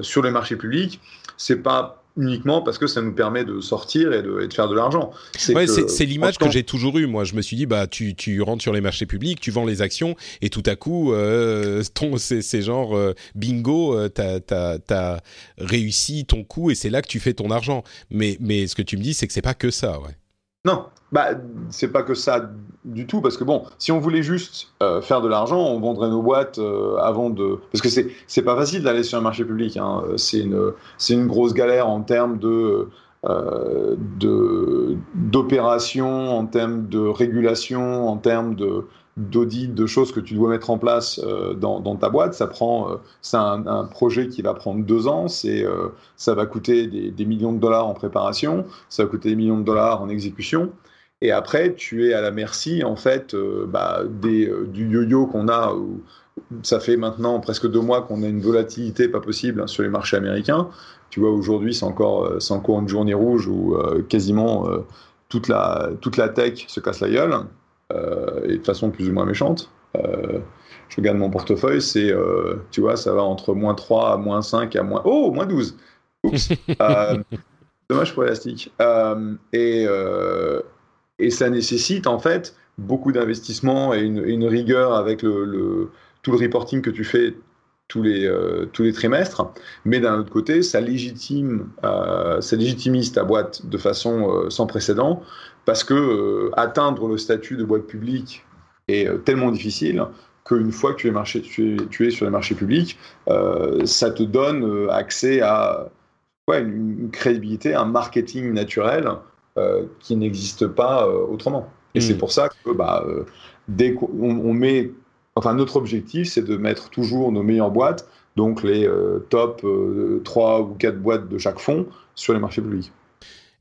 sur le marché public, c'est pas uniquement parce que ça nous permet de sortir et de, faire de l'argent. C'est l'image que j'ai toujours eue. Moi, je me suis dit, bah, tu, tu, rentres sur les marchés publics, tu vends les actions, et tout à coup, euh, <laughs> c'est genre euh, bingo, euh, tu as, réussi ton coup, et c'est là que tu fais ton argent. Mais, mais ce que tu me dis, c'est que c'est pas que ça, ouais. Non, bah, c'est pas que ça du tout, parce que bon, si on voulait juste euh, faire de l'argent, on vendrait nos boîtes euh, avant de. Parce que c'est, c'est pas facile d'aller sur un marché public, hein. c'est, une, c'est une grosse galère en termes de. Euh, de d'opérations, en termes de régulation, en termes de, d'audit, de choses que tu dois mettre en place euh, dans, ta boîte. Ça prend, c'est un, projet qui va prendre deux ans. C'est, ça va coûter des, millions de dollars en préparation, ça va coûter des millions de dollars en exécution. Et après, tu es à la merci en fait bah, des, du yo-yo qu'on a. Où ça fait maintenant presque deux mois qu'on a une volatilité pas possible sur les marchés américains. Tu vois, aujourd'hui, c'est encore, c'est encore une journée rouge où quasiment toute la, toute la tech se casse la gueule. Euh, et de façon plus ou moins méchante. Euh, je regarde mon portefeuille, c'est, euh, tu vois, ça va entre moins 3 à moins 5 à moins... Oh, moins 12 Oups <laughs> Dommage pour l'élastique. et, et ça nécessite en fait beaucoup d'investissement et une, rigueur avec tout le reporting que tu fais tous les, tous les trimestres. Mais d'un autre côté, ça, légitime, ça légitimise ta boîte de façon sans précédent parce que euh, atteindre le statut de boîte publique est euh, tellement difficile qu'une fois que tu es, sur les marchés publics, euh, ça te donne accès à une, crédibilité, un marketing naturel qui n'existe pas autrement. Et c'est hmm. pour ça que bah, dès qu'on met, enfin notre objectif, c'est de mettre toujours nos meilleures boîtes donc les top 3 ou 4 boîtes de chaque fonds sur les marchés publics.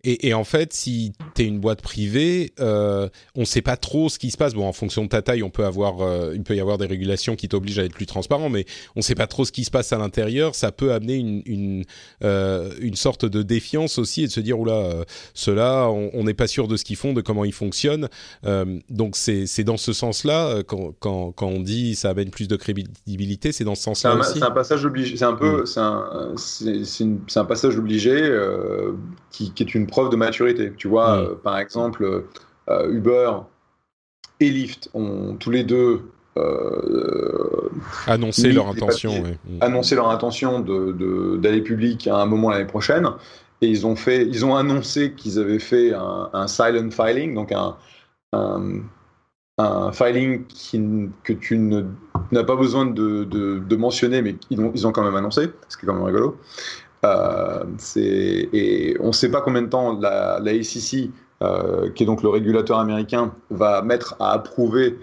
Et, et, en fait, si tu es une boîte privée, euh, on ne sait pas trop ce qui se passe. Bon, en fonction de ta taille, on peut avoir, euh, il peut y avoir des régulations qui t'obligent à être plus transparent, mais on ne sait pas trop ce qui se passe à l'intérieur. Ça peut amener une, une, euh, une sorte de défiance aussi et de se dire, oula, euh, ceux-là, on n'est pas sûr de ce qu'ils font, de comment ils fonctionnent. Euh, donc c'est dans ce sens-là, euh, quand, quand, quand, on dit ça amène plus de crédibilité, c'est dans ce sens-là aussi. C'est un passage obligé. C'est un peu, mm. c'est un, c'est un passage obligé qui, qui est une preuve de maturité. Tu vois, mm. euh, par exemple, euh, Uber et Lyft ont tous les deux euh, annoncé leur intention, mm. annoncé leur intention d'aller public à un moment l'année prochaine. Et ils ont fait, ils ont annoncé qu'ils avaient fait un, silent filing, donc un, un, filing qui, que tu n'as pas besoin de, de, mentionner, mais ils ont, ils ont quand même annoncé, ce qui est quand même rigolo. Euh, et on ne sait pas combien de temps la, la ACC, euh, qui est donc le régulateur américain, va mettre à approuver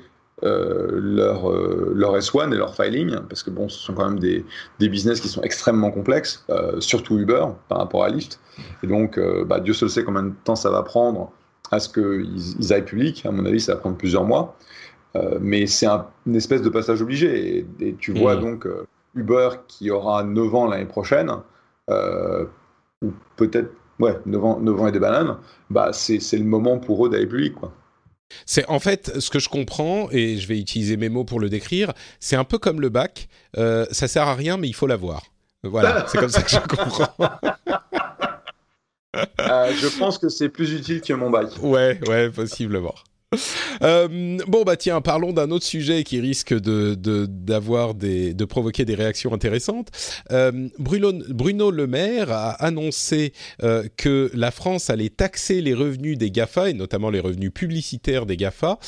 euh, leur, leur S1 et leur filing, parce que bon, ce sont quand même des, des business qui sont extrêmement complexes, surtout Uber par rapport à Lyft. Et donc, bah, Dieu seul sait combien de temps ça va prendre à ce qu'ils ils aillent public. À mon avis, ça va prendre plusieurs mois. mais c'est un, une espèce de passage obligé. Et, tu vois mmh. donc Uber qui aura 9 ans l'année prochaine. Euh, ou peut-être ouais, 9 ans, et des bananes, bah c'est le moment pour eux d'aller plus vite. Quoi. C'est en fait ce que je comprends et je vais utiliser mes mots pour le décrire. C'est un peu comme le bac. Euh, ça sert à rien, mais il faut l'avoir. Voilà, <laughs> c'est comme ça que je comprends. Euh, je pense que c'est plus utile que mon bac. Ouais, ouais, possiblement. Euh, bon bah tiens, parlons d'un autre sujet qui risque de d'avoir des de provoquer des réactions intéressantes. Euh, Bruno, Le Maire a annoncé euh, que la France allait taxer les revenus des Gafa et notamment les revenus publicitaires des Gafa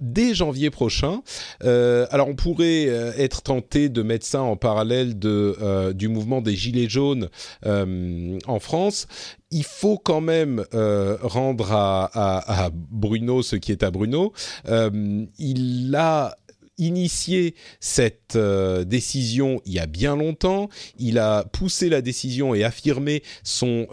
dès janvier prochain. Alors on pourrait être tenté de mettre ça en parallèle de du mouvement des gilets jaunes en France il faut quand même euh, rendre à, Bruno ce qui est à Bruno. Euh, il a initié cette euh, décision il y a bien longtemps. Il a poussé la décision et affirmé son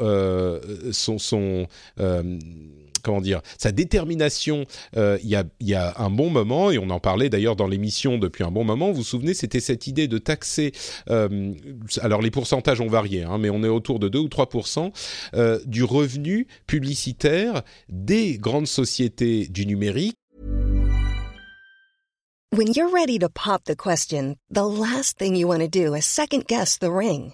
comment dire, sa détermination euh, il, y a, y un bon moment, et on en parlait d'ailleurs dans l'émission depuis un bon moment, vous vous souvenez, c'était cette idée de taxer, euh, alors les pourcentages ont varié, hein, mais on est autour de 2 ou 3% euh, du revenu publicitaire des grandes sociétés du numérique. When you're ready to pop the question, the last thing you want to do is second guess the ring.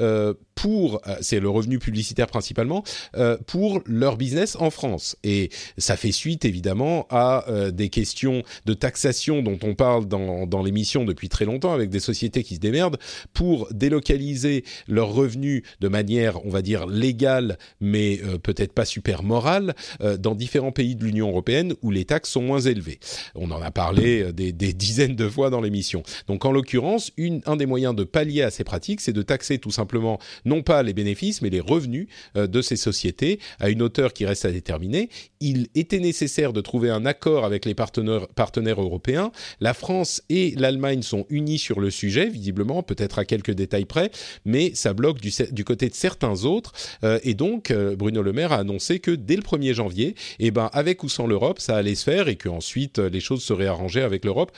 Euh, pour, euh, c'est le revenu publicitaire principalement, euh, pour leur business en France. Et ça fait suite évidemment à des questions de taxation dont on parle dans, l'émission depuis très longtemps avec des sociétés qui se démerdent pour délocaliser leurs revenus de manière, on va dire, légale, mais peut-être pas super morale, dans différents pays de l'Union européenne où les taxes sont moins élevées. On en a parlé des dizaines de fois dans l'émission. Donc en l'occurrence, un des moyens de pallier à ces pratiques, c'est de taxer tout simplement non pas les bénéfices, mais les revenus euh, de ces sociétés à une hauteur qui reste à déterminer. Il était nécessaire de trouver un accord avec les partenaires, partenaires européens. La France et l'Allemagne sont unis sur le sujet, visiblement, peut-être à quelques détails près, mais ça bloque du, côté de certains autres. Euh, et donc, euh, Bruno Le Maire a annoncé que dès le 1er janvier, eh ben, avec ou sans l'Europe, ça allait se faire et qu'ensuite les choses seraient arrangées avec l'Europe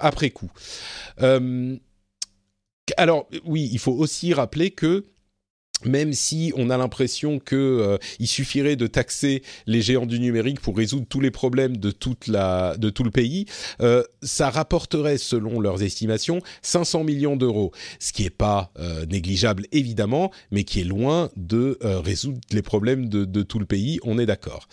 après coup alors oui, il faut aussi rappeler que même si on a l'impression que euh, il suffirait de taxer les géants du numérique pour résoudre tous les problèmes de tout le pays, euh, ça rapporterait selon leurs estimations 500 millions d'euros, ce qui est pas euh, négligeable évidemment, mais qui est loin de résoudre les problèmes de, tout le pays. On est d'accord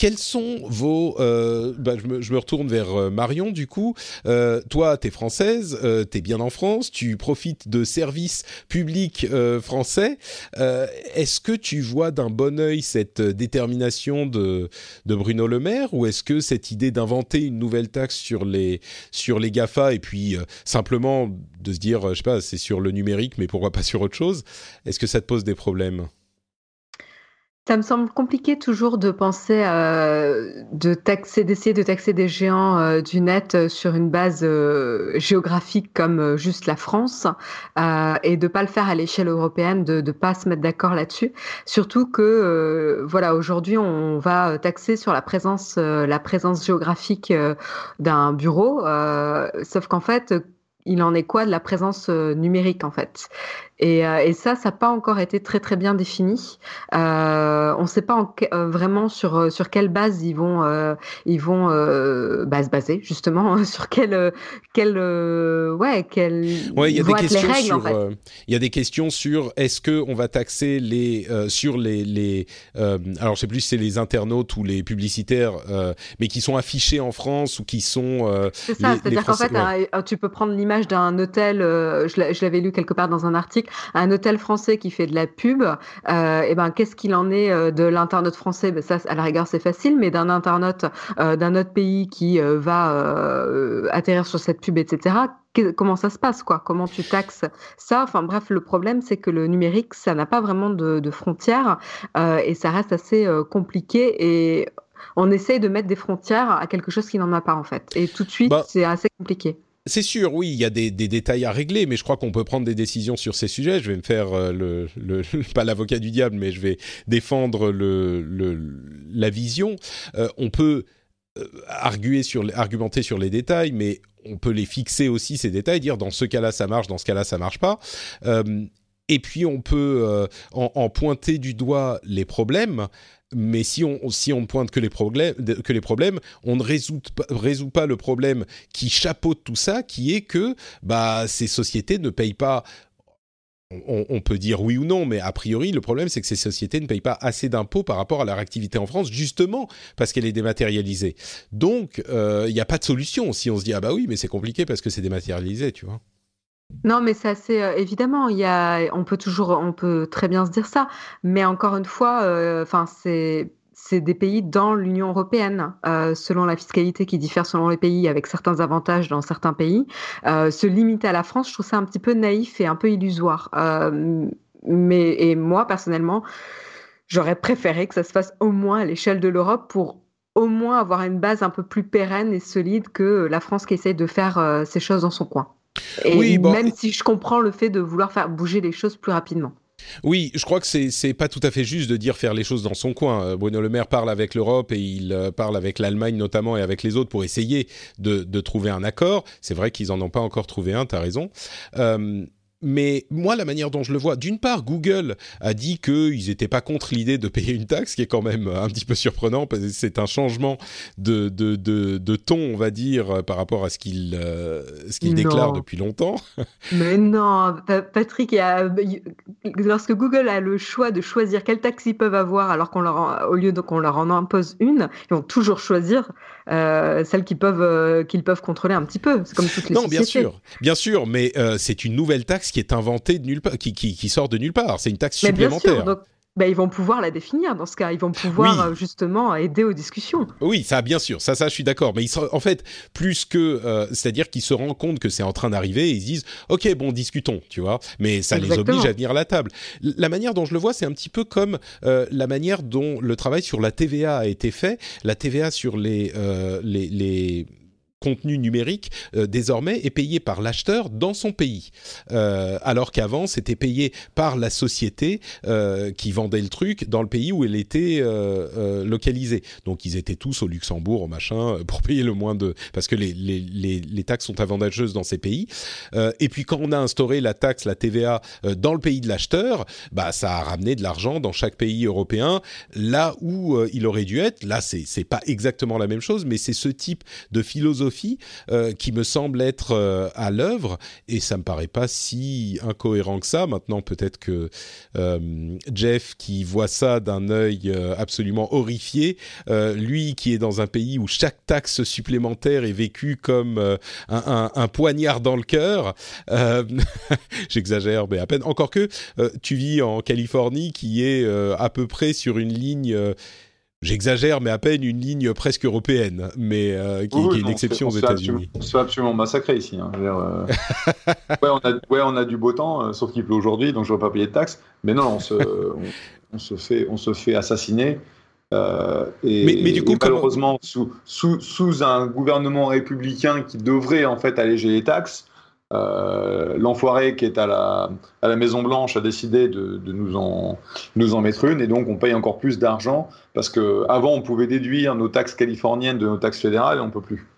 quels sont vos... Euh, bah, je, me, je, me, retourne vers euh, Marion, du coup. Euh, toi, tu es française, euh, tu es bien en France, tu profites de services publics euh, français. est-ce que tu vois d'un bon œil cette détermination de, de Bruno Le Maire ou est-ce que cette idée d'inventer une nouvelle taxe sur les, sur les GAFA et puis simplement de se dire, je sais pas, c'est sur le numérique, mais pourquoi pas sur autre chose, est-ce que ça te pose des problèmes? Ça me semble compliqué toujours de penser euh, de taxer, d'essayer de taxer des géants euh, du net euh, sur une base géographique comme juste la France et de pas le faire à l'échelle européenne, de ne pas se mettre d'accord là-dessus. Surtout que voilà, aujourd'hui on va taxer sur la présence, la présence géographique d'un bureau, sauf qu'en fait il en est quoi de la présence numérique en fait? Et, euh, et, ça, ça n'a pas encore été très très bien défini. Euh, on ne sait pas euh, vraiment sur sur quelle base ils vont ils vont bah, se baser justement <laughs> sur quelle quelle ouais quelle ouais il y a des questions règles, sur il y a des questions sur est-ce que on va taxer les sur les les alors je sais plus si c'est les internautes ou les publicitaires mais qui sont affichés en France ou qui sont c'est ça c'est-à-dire qu'en fait tu peux prendre l'image d'un hôtel je l'avais lu quelque part dans un article un hôtel français qui fait de la pub, euh, et ben qu'est-ce qu'il en est euh, de l'internaute français? Ben, Ça, à la rigueur, c'est facile, mais d'un internaute euh, d'un autre pays qui va atterrir sur cette pub, etc comment ça se passe quoi? Comment tu taxes ça? Enfin bref, le problème c'est que le numérique ça n'a pas vraiment de, frontières et ça reste assez compliqué et on essaye de mettre des frontières à quelque chose qui n'en a pas en fait. Et tout de suite bah c'est assez compliqué. C'est sûr, oui, il y a des, détails à régler, mais je crois qu'on peut prendre des décisions sur ces sujets. Je vais me faire euh, le, <laughs> pas l'avocat du diable, mais je vais défendre le, la vision. Euh, on peut euh, arguer sur, argumenter sur les détails, mais on peut les fixer aussi ces détails, dire dans ce cas-là ça marche, dans ce cas-là ça marche pas. et puis on peut en, pointer du doigt les problèmes mais si on si on pointe que les problèmes que les problèmes, on ne résout pas, résout pas le problème qui chapeaute tout ça, qui est que bah ces sociétés ne payent pas. On, peut dire oui ou non, mais a priori, le problème, c'est que ces sociétés ne payent pas assez d'impôts par rapport à leur activité en France, justement parce qu'elle est dématérialisée. Donc, euh, il n'y a pas de solution si on se dit ah bah oui, mais c'est compliqué parce que c'est dématérialisé, tu vois. Non, mais c'est euh, évidemment. Il y a, on peut toujours, on peut très bien se dire ça, mais encore une fois, euh, enfin c'est des pays dans l'Union européenne, euh, selon la fiscalité qui diffère selon les pays, avec certains avantages dans certains pays. se limiter à la France, je trouve ça un petit peu naïf et un peu illusoire. mais et moi personnellement, j'aurais préféré que ça se fasse au moins à l'échelle de l'Europe pour au moins avoir une base un peu plus pérenne et solide que la France qui essaye de faire ces choses dans son coin. Et oui, même si je comprends le fait de vouloir faire bouger les choses plus rapidement. Oui, je crois que c'est c'est pas tout à fait juste de dire faire les choses dans son coin. Euh, Bruno Le Maire parle avec l'Europe et il euh, parle avec l'Allemagne notamment et avec les autres pour essayer de, de trouver un accord. C'est vrai qu'ils en ont pas encore trouvé un, t'as raison. Euh, mais moi, la manière dont je le vois, d'une part, Google a dit qu'ils n'étaient pas contre l'idée de payer une taxe, ce qui est quand même un petit peu surprenant, parce que c'est un changement de, de, de, de, ton, on va dire, par rapport à ce qu'il euh, ce qu'il déclare depuis longtemps. <laughs> Mais non, Patrick, lorsque Google a le choix de choisir quelle taxe ils peuvent avoir, alors qu'on leur, au lieu qu'on leur en impose une, ils vont toujours choisir euh, celles qu'ils peuvent, euh, qu'ils peuvent contrôler un petit peu. C'est comme toutes les non, bien sûr, bien sûr, mais euh, c'est une nouvelle taxe qui est inventée de nulle part, qui, qui, qui sort de nulle part. C'est une taxe supplémentaire. Bien sûr, bah, ils vont pouvoir la définir dans ce cas. Ils vont pouvoir euh, justement aider aux discussions. Oui, ça, bien sûr, ça, ça, je suis d'accord. Mais ils, en fait, plus que, euh, c'est-à-dire qu'ils se rendent compte que c'est en train d'arriver et ils se disent, ok, bon, discutons, tu vois. Mais ça les oblige à venir à la table. La manière dont je le vois, c'est un petit peu comme euh, la manière dont le travail sur la TVA a été fait. La TVA sur les les, les contenu numérique euh, désormais est payé par l'acheteur dans son pays, euh, alors qu'avant c'était payé par la société euh, qui vendait le truc dans le pays où elle était localisée. Donc ils étaient tous au Luxembourg, au machin, pour payer le moins de parce que les, les, les, les taxes sont avantageuses dans ces pays. et puis quand on a instauré la taxe, la TVA dans le pays de l'acheteur, bah ça a ramené de l'argent dans chaque pays européen là où il aurait dû être. Là c'est c'est pas exactement la même chose, mais c'est ce type de philosophie euh, qui me semble être euh, à l'œuvre et ça me paraît pas si incohérent que ça. Maintenant, peut-être que euh, Jeff, qui voit ça d'un œil absolument horrifié, lui qui est dans un pays où chaque taxe supplémentaire est vécue comme un, un, poignard dans le cœur, <laughs> j'exagère, mais à peine. Encore que tu vis en Californie, qui est à peu près sur une ligne J'exagère, mais à peine une ligne presque européenne, mais euh, qui, est une exception aux États-Unis. C'est absolument massacré ici. Hein. Euh, <laughs> ouais, on a, ouais, on a du beau temps, euh, sauf qu'il pleut aujourd'hui, donc je ne vais pas payer de taxes. Mais non, on se, <laughs> on, se, fait, on se fait assassiner. et, mais, du coup, malheureusement, sous, sous, sous, un gouvernement républicain qui devrait en fait alléger les taxes, euh, l'enfoiré qui est à la, à la Maison Blanche a décidé de, de, nous, en, nous en mettre une et donc on paye encore plus d'argent parce que avant on pouvait déduire nos taxes californiennes de nos taxes fédérales et on peut plus.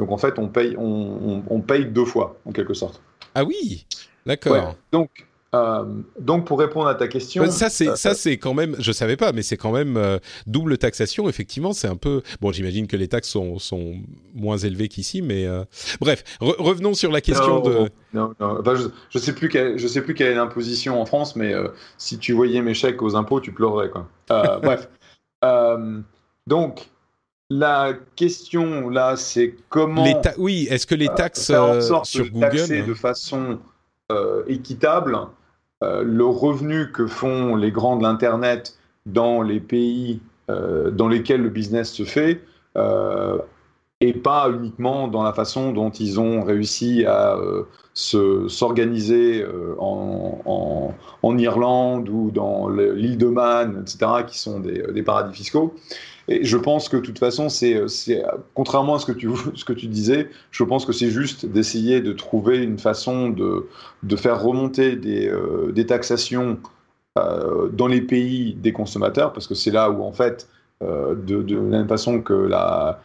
Donc en fait on paye, on, on, paye deux fois en quelque sorte. Ah oui, d'accord. donc euh, donc pour répondre à ta question, ça c'est euh, ça c'est quand même, je savais pas, mais c'est quand même euh, double taxation. Effectivement, c'est un peu bon. J'imagine que les taxes sont, sont moins élevées qu'ici, mais bref, revenons sur la question de. Non, non. je, je, sais plus quelle, je sais plus quelle est l'imposition en France, mais si tu voyais mes chèques aux impôts, tu pleurerais quoi. <laughs> bref, donc. La question là, c'est comment. Les oui, est-ce que les taxes sur de Google de façon équitable euh, le revenu que font les grands de l'Internet dans les pays euh, dans lesquels le business se fait, euh, et pas uniquement dans la façon dont ils ont réussi à s'organiser en, en, Irlande ou dans l'île de Man, etc., qui sont des paradis fiscaux. Et je pense que de toute façon, c'est, contrairement à ce que tu, disais, je pense que c'est juste d'essayer de trouver une façon de, faire remonter des, euh, des taxations euh, dans les pays des consommateurs, parce que c'est là où, en fait, euh, de, la même façon que la,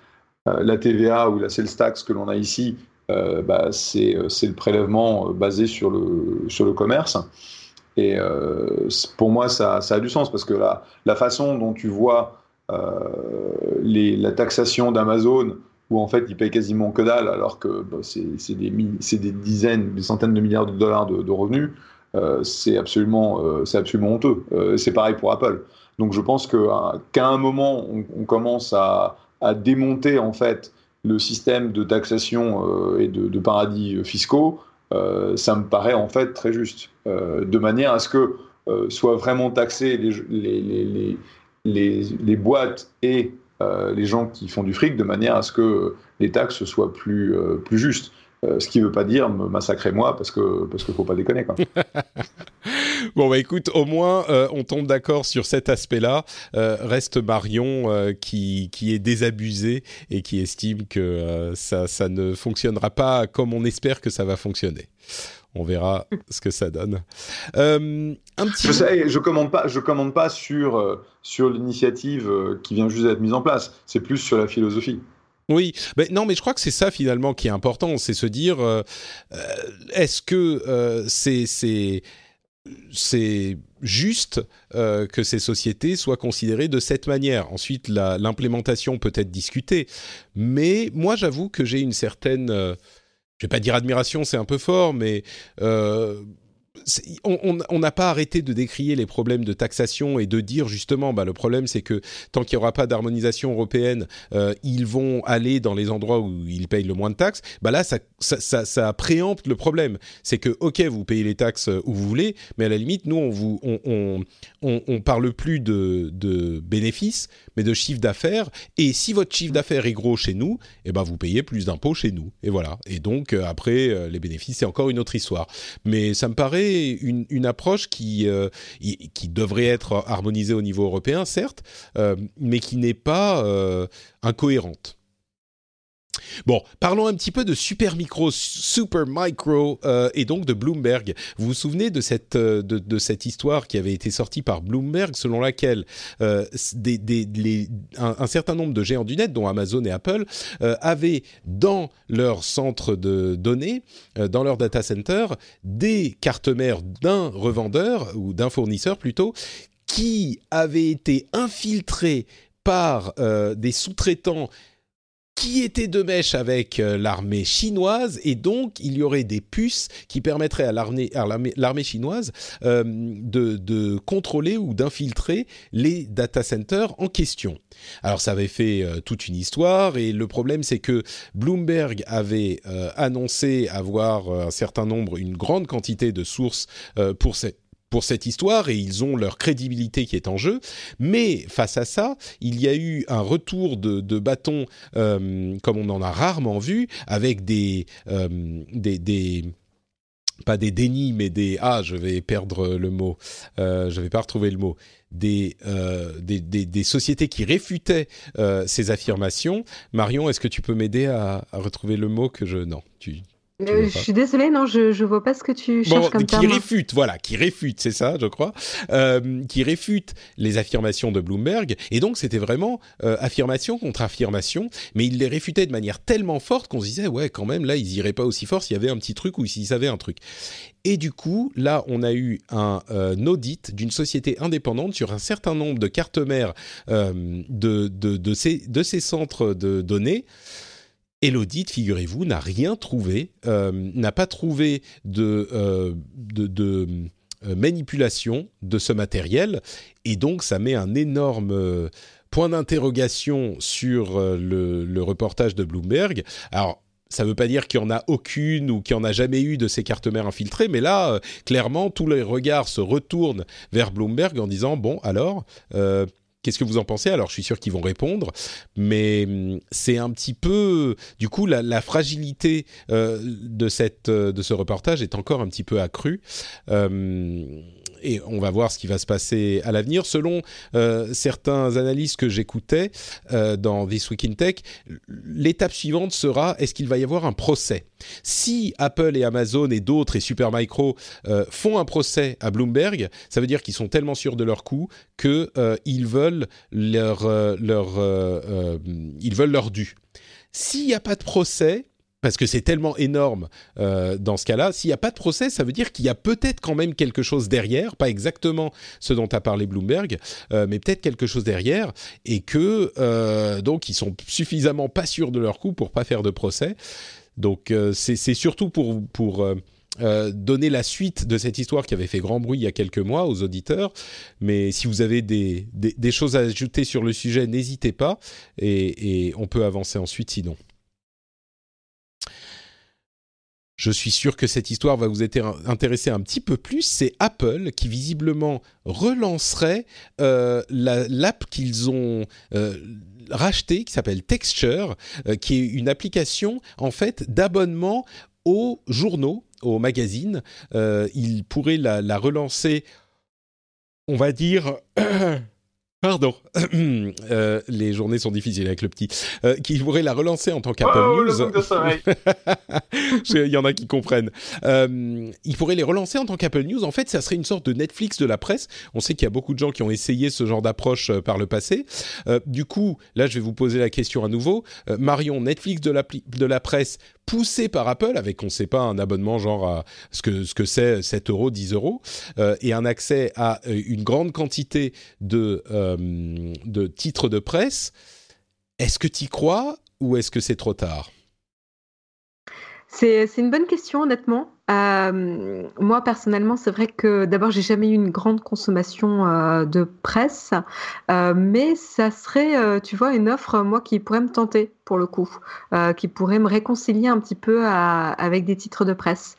la TVA ou la sales tax que l'on a ici, bah, c'est, le prélèvement basé sur le, sur le commerce. Et pour moi, ça, ça, a du sens, parce que la, la façon dont tu vois les, la taxation d'Amazon, où en fait ils payent quasiment que dalle, alors que bah, c'est des, dizaines, des centaines de milliards de dollars de, revenus, euh, c'est absolument, euh, absolument honteux. c'est pareil pour Apple. Donc je pense qu'à un moment, on, commence à, démonter en fait le système de taxation et de, paradis fiscaux. ça me paraît en fait très juste, de manière à ce que soient vraiment taxés les, les, boîtes et euh, les gens qui font du fric de manière à ce que les taxes soient plus, euh, plus justes. Euh, ce qui ne veut pas dire massacrer moi parce que parce qu'il faut pas déconner <laughs> bon bah écoute, au moins on tombe d'accord sur cet aspect-là. reste Marion qui qui est désabusé et qui estime que ça ça ne fonctionnera pas comme on espère que ça va fonctionner. On verra ce que ça donne. Euh, un petit... Je sais, je commande pas, je commande pas sur euh, sur l'initiative euh, qui vient juste d'être mise en place. C'est plus sur la philosophie. Oui, mais non, mais je crois que c'est ça finalement qui est important, c'est se dire est-ce que c'est c'est c'est juste que ces sociétés soient considérées de cette manière? Ensuite, l'implémentation peut être discutée, mais moi j'avoue que j'ai une certaine je vais pas dire admiration, c'est un peu fort, mais euh, on n'a pas arrêté de décrier les problèmes de taxation et de dire justement, bah, le problème c'est que tant qu'il n'y aura pas d'harmonisation européenne, euh, ils vont aller dans les endroits où ils payent le moins de taxes. Bah là, ça, ça, préempte le problème. C'est que ok, vous payez les taxes où vous voulez, mais à la limite, nous on vous, parle plus de, bénéfices, mais de chiffre d'affaires. Et si votre chiffre d'affaires est gros chez nous, eh ben vous payez plus d'impôts chez nous. Et voilà. Et donc euh, après, euh, les bénéfices c'est encore une autre histoire. Mais ça me paraît une, approche qui, euh, qui devrait être harmonisée au niveau européen, certes, euh, mais qui n'est pas euh, incohérente. Bon, parlons un petit peu de Super Micro, Super Micro euh, et donc de Bloomberg. Vous vous souvenez de cette euh, de, cette histoire qui avait été sortie par Bloomberg, selon laquelle euh, un, certain nombre de géants du net, dont Amazon et Apple, avaient dans leur centre de données, dans leur data center, des cartes mères d'un revendeur ou d'un fournisseur plutôt, qui avaient été infiltrés par des sous-traitants qui était de mèche avec euh, l'armée chinoise et donc il y aurait des puces qui permettraient à l'armée chinoise euh, de, contrôler ou d'infiltrer les data centers en question. Alors ça avait fait euh, toute une histoire et le problème c'est que Bloomberg avait annoncé avoir un certain nombre, une grande quantité de sources pour cette pour cette histoire et ils ont leur crédibilité qui est en jeu. Mais face à ça, il y a eu un retour de, bâton euh, comme on en a rarement vu, avec des, euh, des, des pas des dénis, mais des ah, je vais perdre le mot, euh, je vais pas retrouver le mot. Des, des, des, sociétés qui réfutaient ces affirmations. Marion, est-ce que tu peux m'aider à, à, retrouver le mot que je non tu euh, je suis désolée, non, je je vois pas ce que tu cherches comme qui réfute, voilà, qui réfute, c'est ça, je crois, euh, qui réfute les affirmations de Bloomberg. Et donc, c'était vraiment euh, affirmation contre affirmation, mais il les réfutait de manière tellement forte qu'on se disait, ouais, quand même, là, ils iraient pas aussi fort s'il y avait un petit truc ou s'ils savaient un truc. Et du coup, là, on a eu un, audit d'une société indépendante sur un certain nombre de cartes mères de, de, de, ces, de ces centres de données. Et l'audit, figurez-vous, n'a rien trouvé, euh, n'a pas trouvé de, euh, euh, manipulation de ce matériel, et donc ça met un énorme point d'interrogation sur le, le, reportage de Bloomberg. Alors, ça ne veut pas dire qu'il n'y en a aucune ou qu'il n'y en a jamais eu de ces cartes mères infiltrées, mais là, clairement, tous les regards se retournent vers Bloomberg en disant, bon, alors, Qu'est-ce que vous en pensez? Alors, je suis sûr qu'ils vont répondre, mais hum, c'est un petit peu, du coup, la, fragilité euh, de cette euh, de ce reportage est encore un petit peu accrue. Hum, et on va voir ce qui va se passer à l'avenir. Selon euh, certains analystes que j'écoutais euh, dans This Week in Tech, l'étape suivante sera est-ce qu'il va y avoir un procès? Si Apple et Amazon et d'autres et Supermicro euh, font un procès à Bloomberg, ça veut dire qu'ils sont tellement sûrs de leur coup que euh, ils veulent leur leur ils veulent leur dû. S'il n'y a pas de procès, parce que c'est tellement énorme euh, dans ce cas-là. S'il n'y a pas de procès, ça veut dire qu'il y a peut-être quand même quelque chose derrière, pas exactement ce dont a parlé Bloomberg, euh, mais peut-être quelque chose derrière, et que euh, donc ils sont suffisamment pas sûrs de leur coup pour pas faire de procès. Donc euh, c'est surtout pour donner la suite de cette histoire qui avait fait grand bruit il y a quelques mois aux auditeurs. Mais si vous avez des, des, des choses à ajouter sur le sujet, n'hésitez pas et, et on peut avancer ensuite sinon. Je suis sûr que cette histoire va vous intéresser un petit peu plus. C'est Apple qui visiblement relancerait euh, l'app qu'ils ont euh, rachetée, qui s'appelle Texture, euh, qui est une application en fait d'abonnement aux journaux, aux magazines. ils pourraient la relancer, on va dire. <clears throat> Pardon, <clears throat> euh, les journées sont difficiles avec le petit. Euh, qui pourrait la relancer en tant qu'Apple oh, News. <laughs> Il y en a qui comprennent. Euh, il pourrait les relancer en tant qu'Apple News. En fait, ça serait une sorte de Netflix de la presse. On sait qu'il y a beaucoup de gens qui ont essayé ce genre d'approche euh, par le passé. Euh, du coup, là, je vais vous poser la question à nouveau. Euh, Marion, Netflix de la, de la presse poussé par Apple avec, on ne sait pas, un abonnement genre à ce que ce que c'est 7 euros, 10 euros, euh, et un accès à euh, une grande quantité de, euh, de titres de presse. Est-ce que tu crois ou est-ce que c'est trop tard? C'est une bonne question, honnêtement. Euh, moi, personnellement, c'est vrai que d'abord, j'ai jamais eu une grande consommation euh, de presse, euh, mais ça serait, tu vois, une offre, moi, qui pourrait me tenter, pour le coup, qui pourrait me réconcilier un petit peu avec des titres de presse,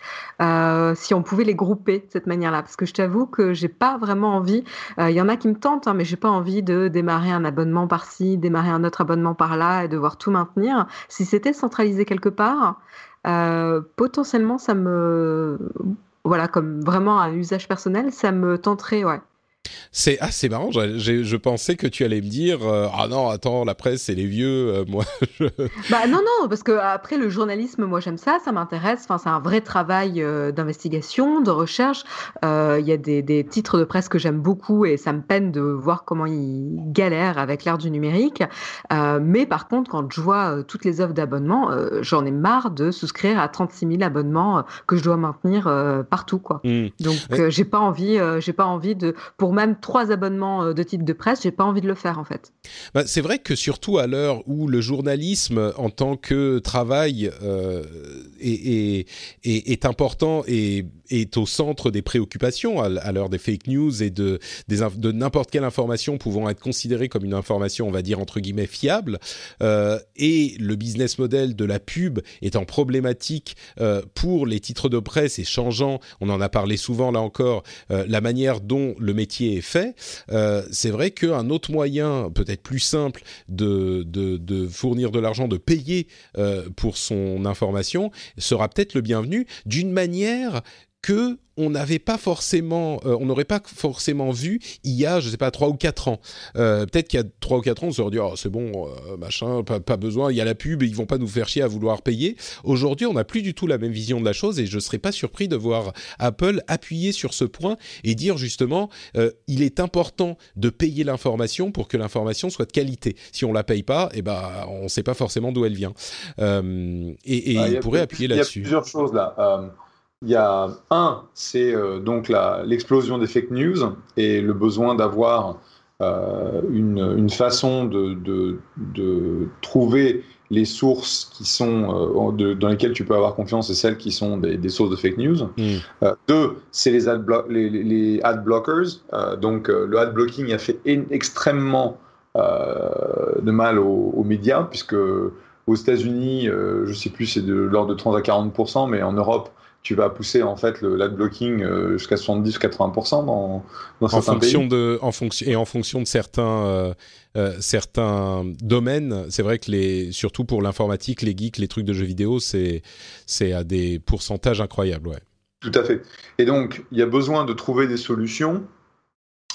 si on pouvait les grouper de cette manière-là. Parce que je t'avoue que j'ai pas vraiment envie, il y en a qui me tentent, hein, mais j'ai pas envie de démarrer un abonnement par-ci, démarrer un autre abonnement par-là et devoir tout maintenir. Si c'était centralisé quelque part, potentiellement, ça me, voilà, comme vraiment un usage personnel, ça me tenterait, ouais. C'est ah, c'est marrant. Je, je, pensais que tu allais me dire euh, ah non attends la presse c'est les vieux. Euh, <laughs> moi. Bah non non parce que après le journalisme moi j'aime ça ça m'intéresse. Enfin c'est un vrai travail euh, d'investigation de recherche. Il y a des, des, titres de presse que j'aime beaucoup et ça me peine de voir comment ils galèrent avec l'ère du numérique. mais par contre quand je vois toutes les offres d'abonnement j'en ai marre de souscrire à 36 000 abonnements que je dois maintenir partout quoi. Mmh. Donc j'ai pas envie j'ai pas envie de pour même trois abonnements euh, de titres de presse, j'ai pas envie de le faire en fait. Bah, c'est vrai que surtout à l'heure où le journalisme en tant que travail euh, est, est, important et est au centre des préoccupations à, l'heure des fake news et de, de n'importe quelle information pouvant être considérée comme une information, on va dire entre guillemets fiable, euh, et le business model de la pub étant problématique pour les titres de presse et changeant, on en a parlé souvent là encore, la manière dont le métier est fait, c'est vrai qu'un autre moyen, peut-être plus simple, de, fournir de l'argent, de payer pour son information, sera peut-être le bienvenu d'une manière que on n'avait pas forcément, euh, on n'aurait pas forcément vu il y a, je sais pas, trois ou quatre ans. Euh, peut-être qu'il y a trois ou quatre ans, on se dit, oh, c'est bon, euh, machin, pas, besoin, il y a la pub, ils vont pas nous faire chier à vouloir payer. Aujourd'hui, on n'a plus du tout la même vision de la chose et je serais pas surpris de voir Apple appuyer sur ce point et dire justement, il est important de payer l'information pour que l'information soit de qualité. Si on la paye pas, eh ben, on sait pas forcément d'où elle vient. et, et bah, il pourrait appuyer là-dessus. Il y a plusieurs choses là. Il y a un, c'est euh, donc l'explosion des fake news et le besoin d'avoir euh, une, une, façon de, de, de, trouver les sources qui sont euh, dans lesquelles tu peux avoir confiance et celles qui sont des, des sources de fake news. Mm. deux, c'est les, ad les, les, ad blockers. donc le ad blocking a fait extrêmement de mal aux, aux, médias puisque aux États-Unis, je ne sais plus, c'est de l'ordre de 30 à 40%, mais en Europe, tu vas pousser en fait le blocking euh, jusqu'à 70 80% dans, dans en fonction de en fonction et en fonction de certains euh, euh, certains domaines c'est vrai que les surtout pour l'informatique les geeks les trucs de jeux vidéo c'est c'est à des pourcentages incroyables ouais. Tout à fait. Et donc il y a besoin de trouver des solutions.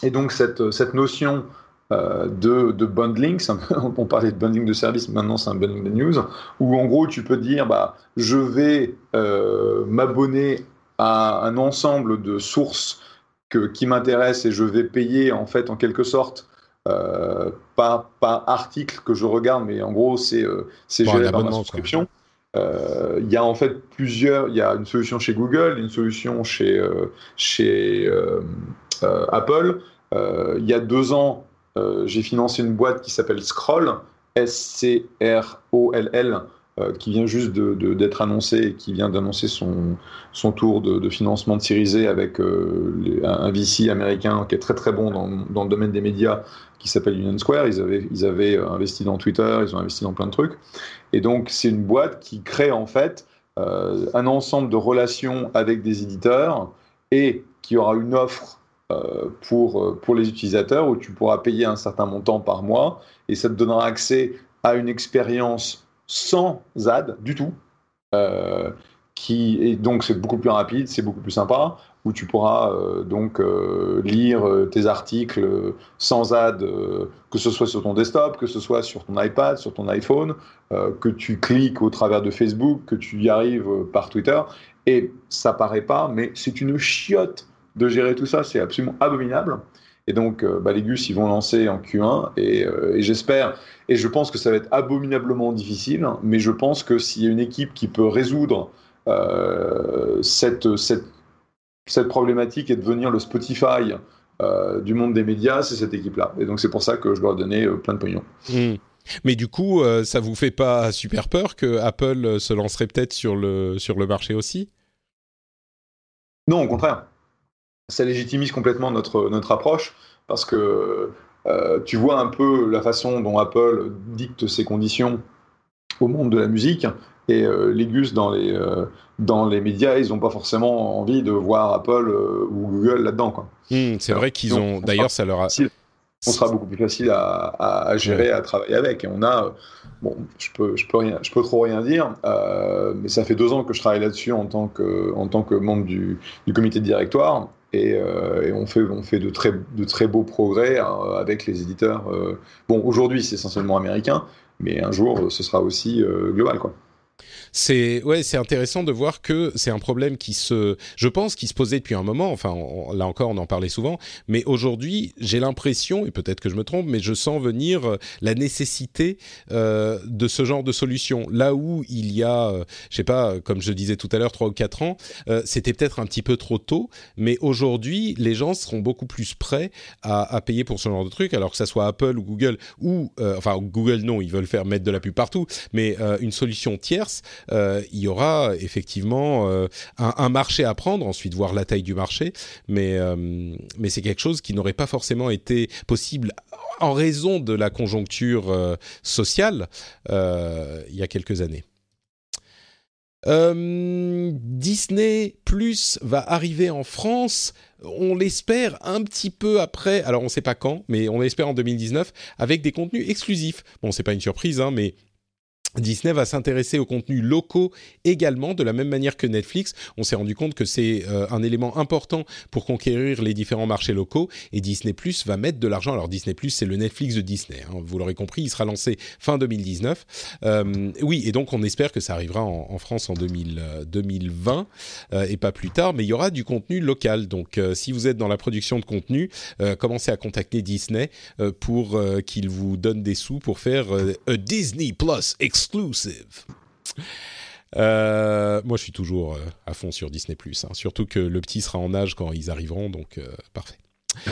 Et donc cette cette notion euh, de, de, bundling. <laughs> on parlait de bundling de services, maintenant c'est un bundling de news, où en gros tu peux dire bah, je vais euh, m'abonner à un ensemble de sources que, qui m'intéressent et je vais payer en fait en quelque sorte. Euh, pas, pas article que je regarde, mais en gros, c'est euh, géré par ma subscription. Il y a en fait plusieurs. Il y a une solution chez Google, une solution chez, chez Apple. Il y a deux ans, j'ai financé une boîte qui s'appelle Scroll, S-C-R-O-L-L, euh, qui vient juste d'être annoncé et qui vient d'annoncer son, son tour de, financement de Series avec euh, un VC américain qui est très très bon dans, dans le domaine des médias qui s'appelle Union Square. Ils avaient, ils avaient investi dans Twitter, ils ont investi dans plein de trucs. Et donc c'est une boîte qui crée en fait un ensemble de relations avec des éditeurs et qui aura une offre euh, pour, euh, pour les utilisateurs où tu pourras payer un certain montant par mois et ça te donnera accès à une expérience sans ad du tout. Euh, qui et donc c'est beaucoup plus rapide, c'est beaucoup plus sympa, où tu pourras donc lire tes articles sans ad, que ce soit sur ton desktop, que ce soit sur ton iPad, sur ton iPhone, que tu cliques au travers de Facebook, que tu y arrives par Twitter. Et ça paraît pas, mais c'est une chiotte de gérer tout ça, c'est absolument abominable. Et donc, euh, bah, les Gus, ils vont lancer en Q1 euh, et, j'espère, et je pense que ça va être abominablement difficile, mais je pense que s'il y a une équipe qui peut résoudre euh, cette, cette, cette, problématique et devenir le Spotify du monde des médias, c'est cette équipe-là. Et donc, c'est pour ça que je dois donner plein de pognon. Hmm. Mais du coup, ça vous fait pas super peur que Apple se lancerait peut-être sur le, sur le marché aussi? Non, au contraire ça légitimise complètement notre, notre approche parce que euh, tu vois un peu la façon dont Apple dicte ses conditions au monde de la musique et euh, les gus dans les, euh, dans les médias, ils n'ont pas forcément envie de voir Apple ou Google là-dedans. Hmm, c'est vrai qu'ils ont. D'ailleurs, ça leur a on sera beaucoup plus facile à, gérer, à travailler avec. Et on a, bon, je peux, je peux rien, je peux trop rien dire, mais ça fait deux ans que je travaille là-dessus en tant que, en tant que membre du, comité de directoire. Et, on, fait, on fait de très, de très beaux progrès avec les éditeurs. bon, aujourd'hui, c'est essentiellement américain, mais un jour, ce sera aussi global, quoi. C'est ouais, c'est intéressant de voir que c'est un problème qui se, je pense, qui se posait depuis un moment. Enfin, là encore, on en parlait souvent, mais aujourd'hui, j'ai l'impression, et peut-être que je me trompe, mais je sens venir euh, la nécessité euh, de ce genre de solution. Là où il y a, euh, je sais pas, comme je disais tout à l'heure, trois ou quatre ans, euh, c'était peut-être un petit peu trop tôt, mais aujourd'hui, les gens seront beaucoup plus prêts à, à, payer pour ce genre de truc, alors que ça soit Apple ou Google ou, enfin, Google non, ils veulent faire mettre de la pub partout, mais une solution tierce euh, il y aura effectivement euh, un, marché à prendre, ensuite voir la taille du marché, mais, euh, mais c'est quelque chose qui n'aurait pas forcément été possible en raison de la conjoncture sociale il y a quelques années. Disney Plus va arriver en France, on l'espère un petit peu après, alors on ne sait pas quand, mais on l'espère en 2019, avec des contenus exclusifs. Bon, c'est pas une surprise, hein, mais Disney va s'intéresser aux contenus locaux également, de la même manière que Netflix. On s'est rendu compte que c'est euh, un élément important pour conquérir les différents marchés locaux et Disney Plus va mettre de l'argent. Alors Disney Plus, c'est le Netflix de Disney. Hein. vous l'aurez compris, il sera lancé fin 2019. Euh, oui, et donc on espère que ça arrivera en, France en 2020 euh, et pas plus tard. Mais il y aura du contenu local. Donc si vous êtes dans la production de contenu, commencez à contacter Disney pour qu'il vous donne des sous pour faire un Disney Plus exclusive. Euh, moi, je suis toujours euh, à fond sur Disney+. Hein. Surtout que le petit sera en âge quand ils arriveront, donc euh, parfait. <laughs>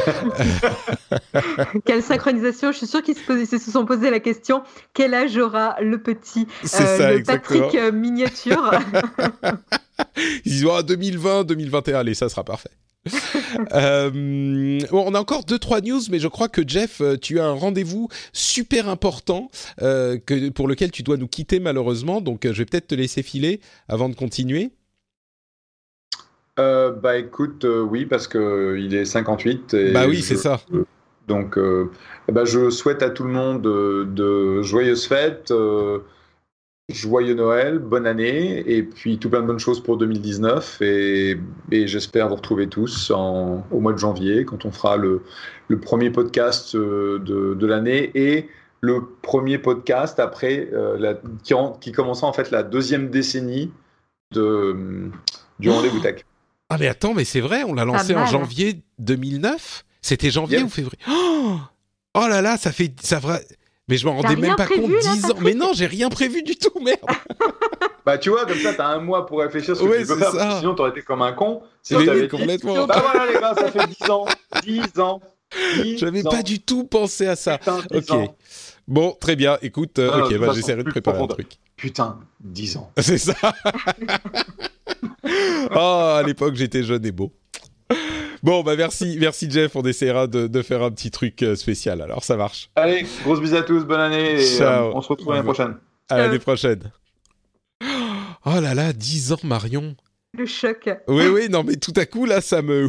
Quelle synchronisation Je suis sûr qu'ils se, se, sont posé la question quel âge aura le petit ça, le Patrick miniature? <laughs> Ils disent 2020, 2021, allez, ça sera parfait. <laughs> euh, bon, on a encore deux trois news, mais je crois que Jeff, euh, tu as un rendez-vous super important euh, que, pour lequel tu dois nous quitter malheureusement. Donc, je vais peut-être te laisser filer avant de continuer. bah écoute, oui, parce que il est 58. Et bah oui, c'est ça. Donc, bah, je souhaite à tout le monde de joyeuses fêtes joyeux Noël, bonne année, et puis tout plein de bonnes choses pour 2019. Et, j'espère vous retrouver tous au mois de janvier, quand on fera le, premier podcast euh, de, l'année et le premier podcast après euh, la, qui, commencera en fait la deuxième décennie de, du rendez-vous tech. <gasps> Ah mais attends, mais c'est vrai, on l'a lancé en janvier 2009 C'était janvier ou février? Oh, <gasps> oh, là là, ça fait... Ça. Mais je m'en rendais même pas compte, 10 ans. Mais non, j'ai rien prévu du tout, merde. <laughs> bah, tu vois, comme ça, t'as un mois pour réfléchir sur ce que tu peux faire. Ça. Sinon, t'aurais été comme un con. Si oui, complètement. Bah voilà, les gars, ça fait 10 ans. 10 ans. J'avais pas du tout pensé à ça. ok. Bon, très bien. Écoute, euh, ok, bah, j'essaierai de préparer un truc. Putain, 10 ans. <laughs> C'est ça. <laughs> oh, à l'époque, j'étais jeune et beau. Bon, bah merci, merci Jeff. On essaiera de, faire un petit truc euh, spécial. Alors, ça marche. Allez, grosse bise à tous, bonne année. Et, euh, on se retrouve l'année prochaine. À l'année prochaine. <gasps> Oh là là, 10 ans, Marion le choc. Oui, oui, non, mais tout à coup, là, ça me.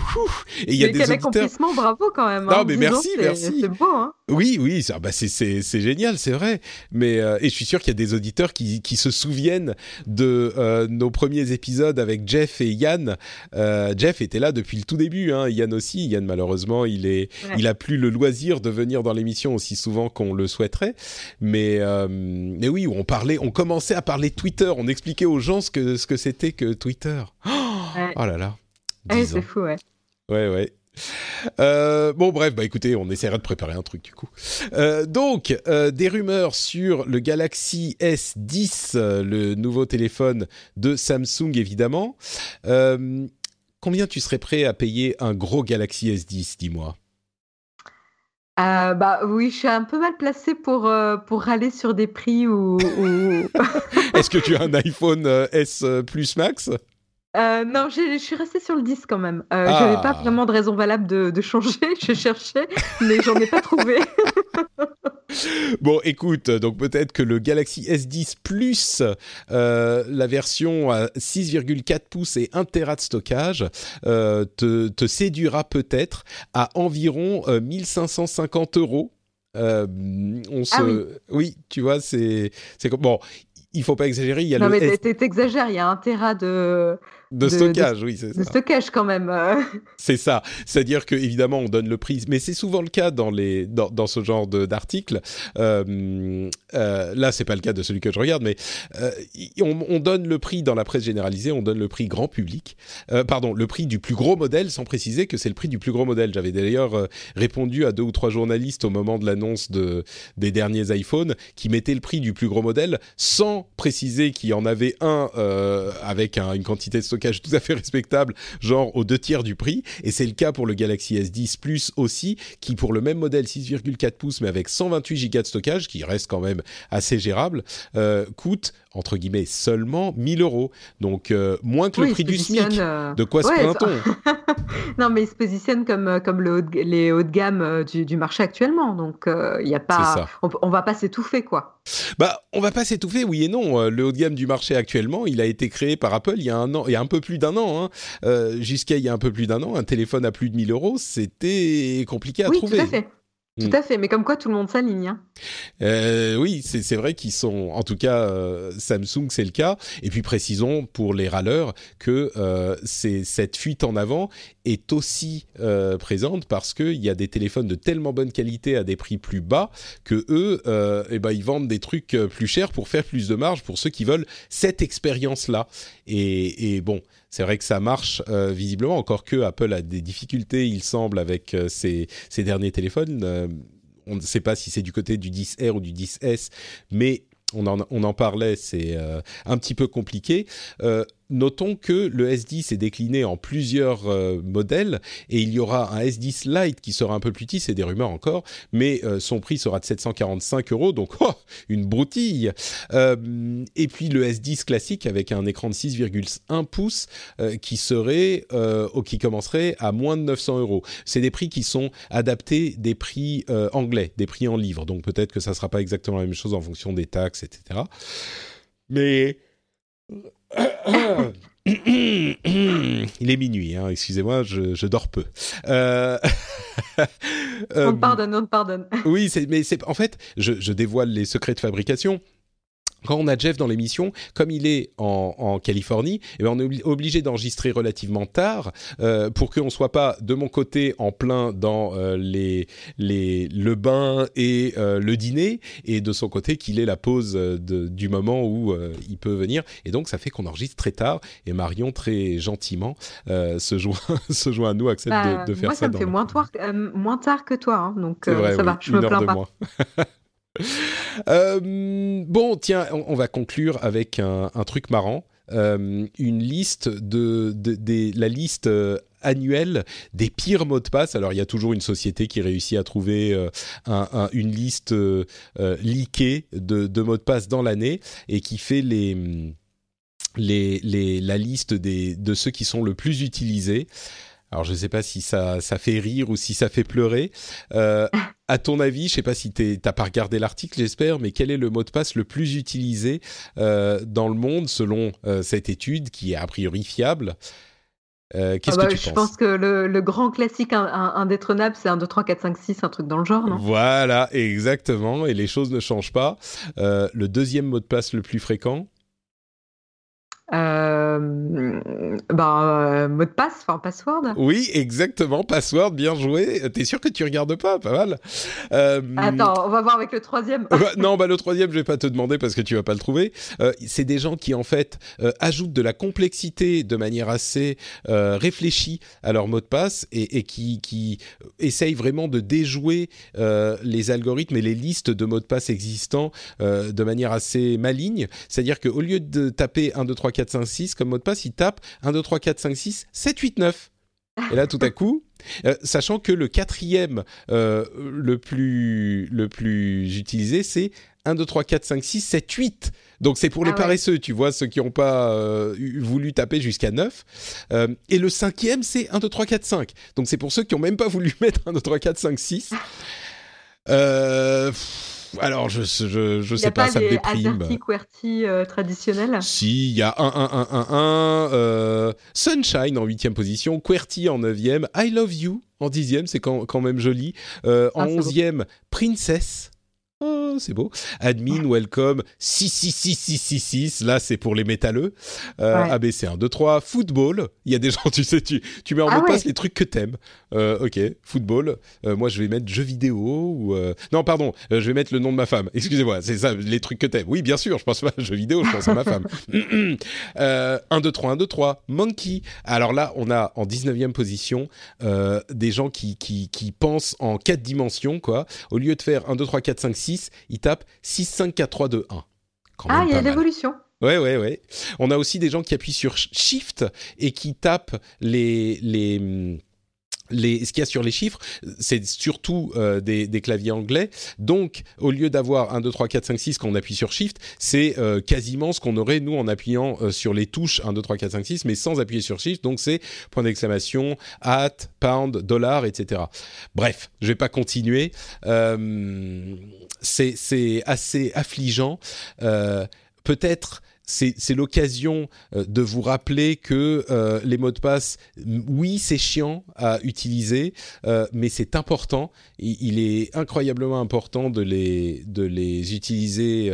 Et il y a des auditeurs. accomplissement, bravo quand même. Non, hein. mais merci, merci. C'est beau, hein. Oui, oui, ça, bah c'est génial, c'est vrai. Mais euh, et je suis sûr qu'il y a des auditeurs qui, qui se souviennent de euh, nos premiers épisodes avec Jeff et Yann. Euh, Jeff était là depuis le tout début, hein. Yann aussi. Yann, malheureusement, il est, il a plus le loisir de venir dans l'émission aussi souvent qu'on le souhaiterait. Mais, mais oui, on parlait, on commençait à parler Twitter, on expliquait aux gens ce que ce que c'était que Twitter. Oh, là là. c'est fou, ouais. Ouais, ouais. Euh, bon bref, bah écoutez, on essaiera de préparer un truc du coup. Euh, donc, euh, des rumeurs sur le Galaxy S10, le nouveau téléphone de Samsung évidemment. combien tu serais prêt à payer un gros Galaxy S10, dis-moi? Bah oui, je suis un peu mal placée pour, pour râler sur des prix ou. <laughs> Est-ce que tu as un iPhone S Plus Max? Euh, non, je suis restée sur le 10 quand même. Euh, Je n'avais pas ah. vraiment de raison valable de, changer. <laughs> Je cherchais, mais j'en ai pas trouvé. <laughs> bon, écoute, donc peut-être que le Galaxy S10 Plus, euh, la version à 6,4 pouces et 1 Tera de stockage, euh, te, te, séduira peut-être à environ 1550 euros. on se... Ah oui. oui. tu vois, c'est bon il faut pas exagérer. Il y a non, mais t'exagères. Il y a un Tera de de, stockage, oui, c'est ça. De stockage quand même. <laughs> C'est ça. C'est-à-dire que évidemment, on donne le prix, mais c'est souvent le cas dans les dans, dans ce genre d'articles. Euh, euh, là, c'est pas le cas de celui que je regarde, mais euh, on, on, donne le prix dans la presse généralisée, on donne le prix grand public. Euh, pardon, le prix du plus gros modèle, sans préciser que c'est le prix du plus gros modèle. J'avais d'ailleurs euh, répondu à deux ou trois journalistes au moment de l'annonce de des derniers iPhones qui mettaient le prix du plus gros modèle sans préciser qu'il y en avait un avec un, une quantité de stockage tout à fait respectable, genre aux deux tiers du prix. Et c'est le cas pour le Galaxy S10 Plus aussi, qui pour le même modèle 6,4 pouces mais avec 128 Go de stockage, qui reste quand même assez gérable, euh, coûte entre guillemets seulement 1000 euros. Donc euh, moins que le prix du SMIC. Euh, de quoi se plaint-on <laughs> Non, mais il se positionne comme, euh, comme le les hauts de gamme du, du marché actuellement. Donc il y a pas, on, on, va pas s'étouffer quoi. Bah, on va pas s'étouffer, oui et non. Le haut de gamme du marché actuellement, il a été créé par Apple il y a un an, il y a un peu plus d'un an. Hein. Euh, Jusqu'à il y a un peu plus d'un an, un téléphone à plus de 1000 euros, c'était compliqué à oui, trouver. Tout à fait. Tout mm. à fait, mais comme quoi tout le monde s'aligne. Hein. Euh, oui, c'est vrai qu'ils sont, en tout cas, euh, Samsung c'est le cas. Et puis précisons pour les râleurs que euh, cette fuite en avant est aussi présente parce qu'il y a des téléphones de tellement bonne qualité à des prix plus bas que eux, eh ben, ils vendent des trucs plus chers pour faire plus de marge pour ceux qui veulent cette expérience-là. Et, et bon, c'est vrai que ça marche euh, visiblement, encore que Apple a des difficultés, il semble, avec euh, ses, derniers téléphones. Euh, on ne sait pas si c'est du côté du 10R ou du 10S, mais on en parlait, c'est un petit peu compliqué. Notons que le S10 est décliné en plusieurs euh, modèles et il y aura un S10 Lite qui sera un peu plus petit, c'est des rumeurs encore, mais euh, son prix sera de 745 euros, donc oh, une broutille. Euh, et puis le S10 classique avec un écran de 6,1 pouces qui serait, euh, qui commencerait à moins de 900 euros. C'est des prix qui sont adaptés des prix anglais, des prix en livres, donc peut-être que ça sera pas exactement la même chose en fonction des taxes, etc. Mais <coughs> il est minuit, hein, excusez-moi, je, je, dors peu. Euh... <laughs> on te pardonne, on te pardonne. oui, mais en fait, je, je, dévoile les secrets de fabrication quand on a Jeff dans l'émission, comme il est en, en Californie, eh ben on est obligé d'enregistrer relativement tard euh, pour qu'on soit pas de mon côté en plein dans euh, les, les, le bain et euh, le dîner, et de son côté qu'il ait la pause de, du moment où il peut venir. Et donc ça fait qu'on enregistre très tard. Et Marion très gentiment se joint <laughs> se joint à nous, accepte bah, de, de, faire moi, ça. ça me fait moins tard, moins tard que toi, hein, donc vrai, ça oui, va. Je me plains pas. <laughs> Euh, bon, tiens, on, va conclure avec un, truc marrant. Euh, une liste de, la liste euh, annuelle des pires mots de passe. Alors il y a toujours une société qui réussit à trouver un, un, une liste leakée de, mots de passe dans l'année et qui fait la liste de ceux qui sont le plus utilisés. Alors je ne sais pas si ça, ça fait rire ou si ça fait pleurer. Euh, à ton avis, je ne sais pas si tu n'as pas regardé l'article, j'espère, mais quel est le mot de passe le plus utilisé euh, dans le monde selon euh, cette étude qui est a priori fiable? Qu'est-ce ah bah, que tu je penses? pense que le, le grand classique indétrônable, c'est 1, 2, 3, 4, 5, 6, un truc dans le genre, non? Voilà, exactement, et les choses ne changent pas. Le deuxième mot de passe le plus fréquent? Euh, ben, euh, mot de passe, enfin password. Oui, exactement, password, bien joué. T'es sûr que tu regardes pas Pas mal. Euh, Attends, on va voir avec le troisième. <laughs> non, bah le troisième, je vais pas te demander parce que tu vas pas le trouver. C'est des gens qui en fait ajoutent de la complexité de manière assez réfléchie à leur mot de passe et, et qui, qui essayent vraiment de déjouer les algorithmes et les listes de mots de passe existants de manière assez maligne. C'est-à-dire qu'au lieu de taper 1, 2, 3, 4, 5, 6 comme mot de passe, il tape 1, 2, 3, 4, 5, 6, 7, 8, 9. Et là, tout à coup, euh, sachant que le quatrième euh, le, plus, le plus utilisé, c'est 1, 2, 3, 4, 5, 6, 7, 8. Donc c'est pour les ah paresseux, tu vois, ceux qui n'ont pas euh, voulu taper jusqu'à 9. Euh, et le cinquième, c'est 1, 2, 3, 4, 5. Donc c'est pour ceux qui n'ont même pas voulu <laughs> mettre 1, 2, 3, 4, 5, 6. Euh, alors, je, je, je sais pas, pas, ça me déprime. AZERTY, QWERTY euh, traditionnels? Si, il y a 1, 1, 1, 1, 1, euh, Sunshine en huitième position, QWERTY en neuvième, I Love You en dixième, c'est quand, quand, même joli. Euh, en ah, onzième, Princess. Oh, c'est beau. Admin, welcome, 6666666. Là, c'est pour les métalleux. Euh, ABC 1, 2, 3. Football. Il y a des gens, <laughs> tu sais, tu, tu mets en ah mot de passe les trucs que t'aimes. Euh, ok, football. Euh, moi, je vais mettre jeux vidéo ou. Euh, non, pardon, je vais mettre le nom de ma femme. Excusez-moi, c'est ça, les trucs que t'aimes. Oui, bien sûr, je pense pas à jeux vidéo, je pense à ma femme. 1, 2, 3, 1, 2, 3. Monkey. Alors là, on a en 19e position des gens qui, qui, qui pensent en 4 dimensions, quoi. Au lieu de faire 1, 2, 3, 4, 5, 6, ils tapent 6, 5, 4, 3, 2, 1. ah, il y a l'évolution. Ouais, ouais, ouais. On a aussi des gens qui appuient sur Shift et qui tapent les, les, les, ce qu'il y a sur les chiffres, c'est surtout euh, des, des, claviers anglais. Donc, au lieu d'avoir 1, 2, 3, 4, 5, 6 quand on appuie sur Shift, c'est euh, quasiment ce qu'on aurait, nous, en appuyant euh, sur les touches 1, 2, 3, 4, 5, 6, mais sans appuyer sur Shift. Donc, c'est point d'exclamation, at, pound, dollar, etc. Bref, je vais pas continuer. c'est assez affligeant. Peut-être c'est l'occasion euh, de vous rappeler que euh, les mots de passe, oui, c'est chiant à utiliser, euh, mais c'est important. Il, est incroyablement important de les, de les utiliser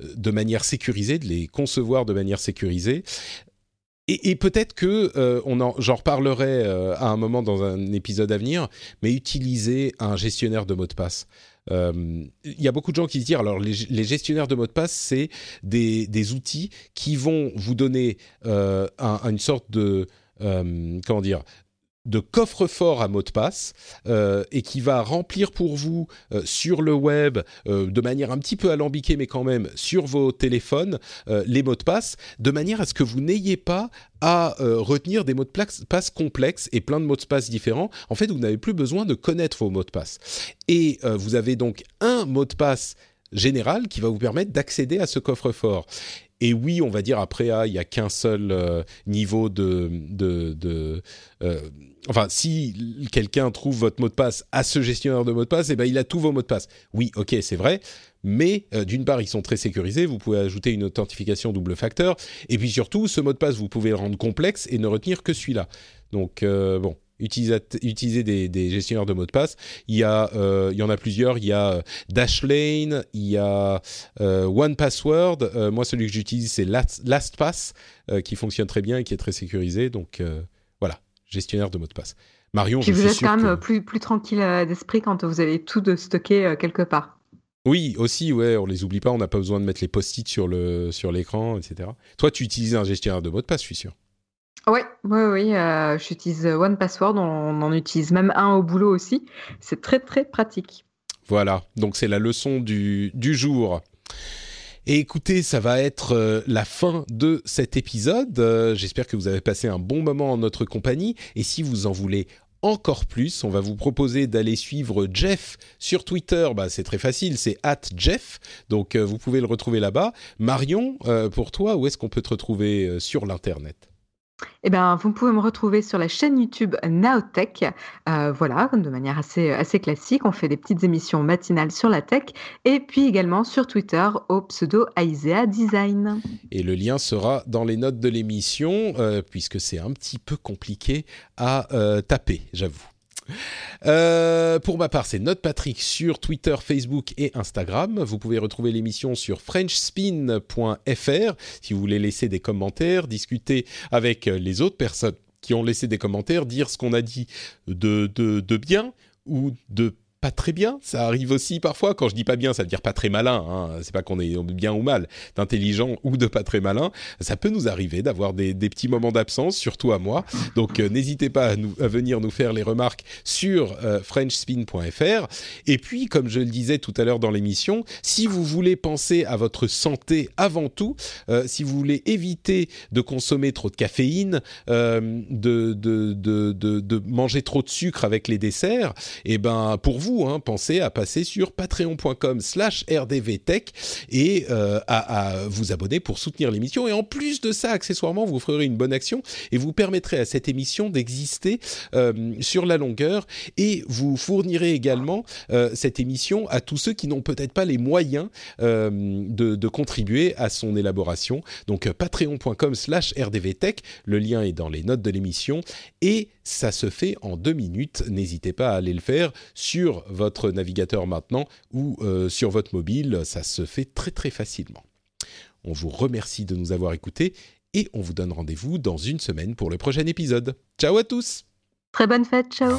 de manière sécurisée, de les concevoir de manière sécurisée. Et, et peut-être que j'en reparlerai à un moment dans un épisode à venir, mais utiliser un gestionnaire de mots de passe. Euh, il y a beaucoup de gens qui se disent, alors les, gestionnaires de mots de passe, c'est des, outils qui vont vous donner euh, une sorte de... Euh, comment dire de coffre-fort à mot de passe euh, et qui va remplir pour vous euh, sur le web euh, de manière un petit peu alambiquée mais quand même sur vos téléphones les mots de passe de manière à ce que vous n'ayez pas à retenir des mots de passe complexes et plein de mots de passe différents. En fait, vous n'avez plus besoin de connaître vos mots de passe. Et vous avez donc un mot de passe général qui va vous permettre d'accéder à ce coffre-fort. Et oui, on va dire après, ah, il n'y a qu'un seul niveau de, de enfin, si quelqu'un trouve votre mot de passe à ce gestionnaire de mot de passe, eh ben, il a tous vos mots de passe. Oui, ok, c'est vrai. Mais euh, d'une part, ils sont très sécurisés. Vous pouvez ajouter une authentification double facteur. Et puis surtout, ce mot de passe, vous pouvez le rendre complexe et ne retenir que celui-là. Donc, euh, bon, utiliser, des, gestionnaires de mots de passe. Il y, a, euh, il y en a plusieurs. Il y a Dashlane, il y a One Password. moi, celui que j'utilise, c'est LastPass, qui fonctionne très bien et qui est très sécurisé. Donc, gestionnaire de mots de passe. Marion, je vous êtes quand même plus, plus tranquille euh, d'esprit quand vous avez tout de stocké euh, quelque part. Oui, aussi, ouais, on les oublie pas, on n'a pas besoin de mettre les post-it sur le sur l'écran, etc. Toi, tu utilises un gestionnaire de mots de passe, je suis sûr. Oui, oui, oui. Euh, j'utilise One Password. On, en utilise même un au boulot aussi. C'est très, très pratique. Voilà. Donc, c'est la leçon du, du jour. Et écoutez, ça va être euh, la fin de cet épisode. Euh, j'espère que vous avez passé un bon moment en notre compagnie. Et si vous en voulez encore plus, on va vous proposer d'aller suivre Jeff sur Twitter. Bah, c'est très facile, c'est at Jeff. Donc euh, vous pouvez le retrouver là-bas. Marion, pour toi, où est-ce qu'on peut te retrouver sur l'Internet? Eh bien, vous pouvez me retrouver sur la chaîne YouTube Nowtech. Euh, voilà, de manière assez, assez classique. On fait des petites émissions matinales sur la tech. Et puis également sur Twitter au pseudo Aisea Design. Et le lien sera dans les notes de l'émission, euh, puisque c'est un petit peu compliqué à euh, taper, j'avoue. Euh, pour ma part, c'est Note Patrick sur Twitter, Facebook et Instagram. Vous pouvez retrouver l'émission sur frenchspin.fr si vous voulez laisser des commentaires, discuter avec les autres personnes qui ont laissé des commentaires, dire ce qu'on a dit de, de, de bien ou de pas très bien. Ça arrive aussi parfois. Quand je dis pas bien, ça veut dire pas très malin. Hein. C'est pas qu'on est bien ou mal, d'intelligent ou de pas très malin. Ça peut nous arriver d'avoir des, petits moments d'absence, surtout à moi. Donc euh, n'hésitez pas à, venir nous faire les remarques sur euh, frenchspin.fr. Et puis, comme je le disais tout à l'heure dans l'émission, si vous voulez penser à votre santé avant tout, euh, si vous voulez éviter de consommer trop de caféine, de, de, de, de, manger trop de sucre avec les desserts, et eh ben pour vous hein, pensez à passer sur patreon.com slash rdvtech et euh, à, vous abonner pour soutenir l'émission. Et en plus de ça, accessoirement, vous ferez une bonne action et vous permettrez à cette émission d'exister euh, sur la longueur et vous fournirez également euh, cette émission à tous ceux qui n'ont peut-être pas les moyens de, de, contribuer à son élaboration. Donc patreon.com slash rdvtech, le lien est dans les notes de l'émission et Ça se fait en deux minutes. N'hésitez pas à aller le faire sur votre navigateur maintenant ou euh, sur votre mobile. Ça se fait très très facilement. On vous remercie de nous avoir écoutés et on vous donne rendez-vous dans une semaine pour le prochain épisode. Ciao à tous Très bonne fête, ciao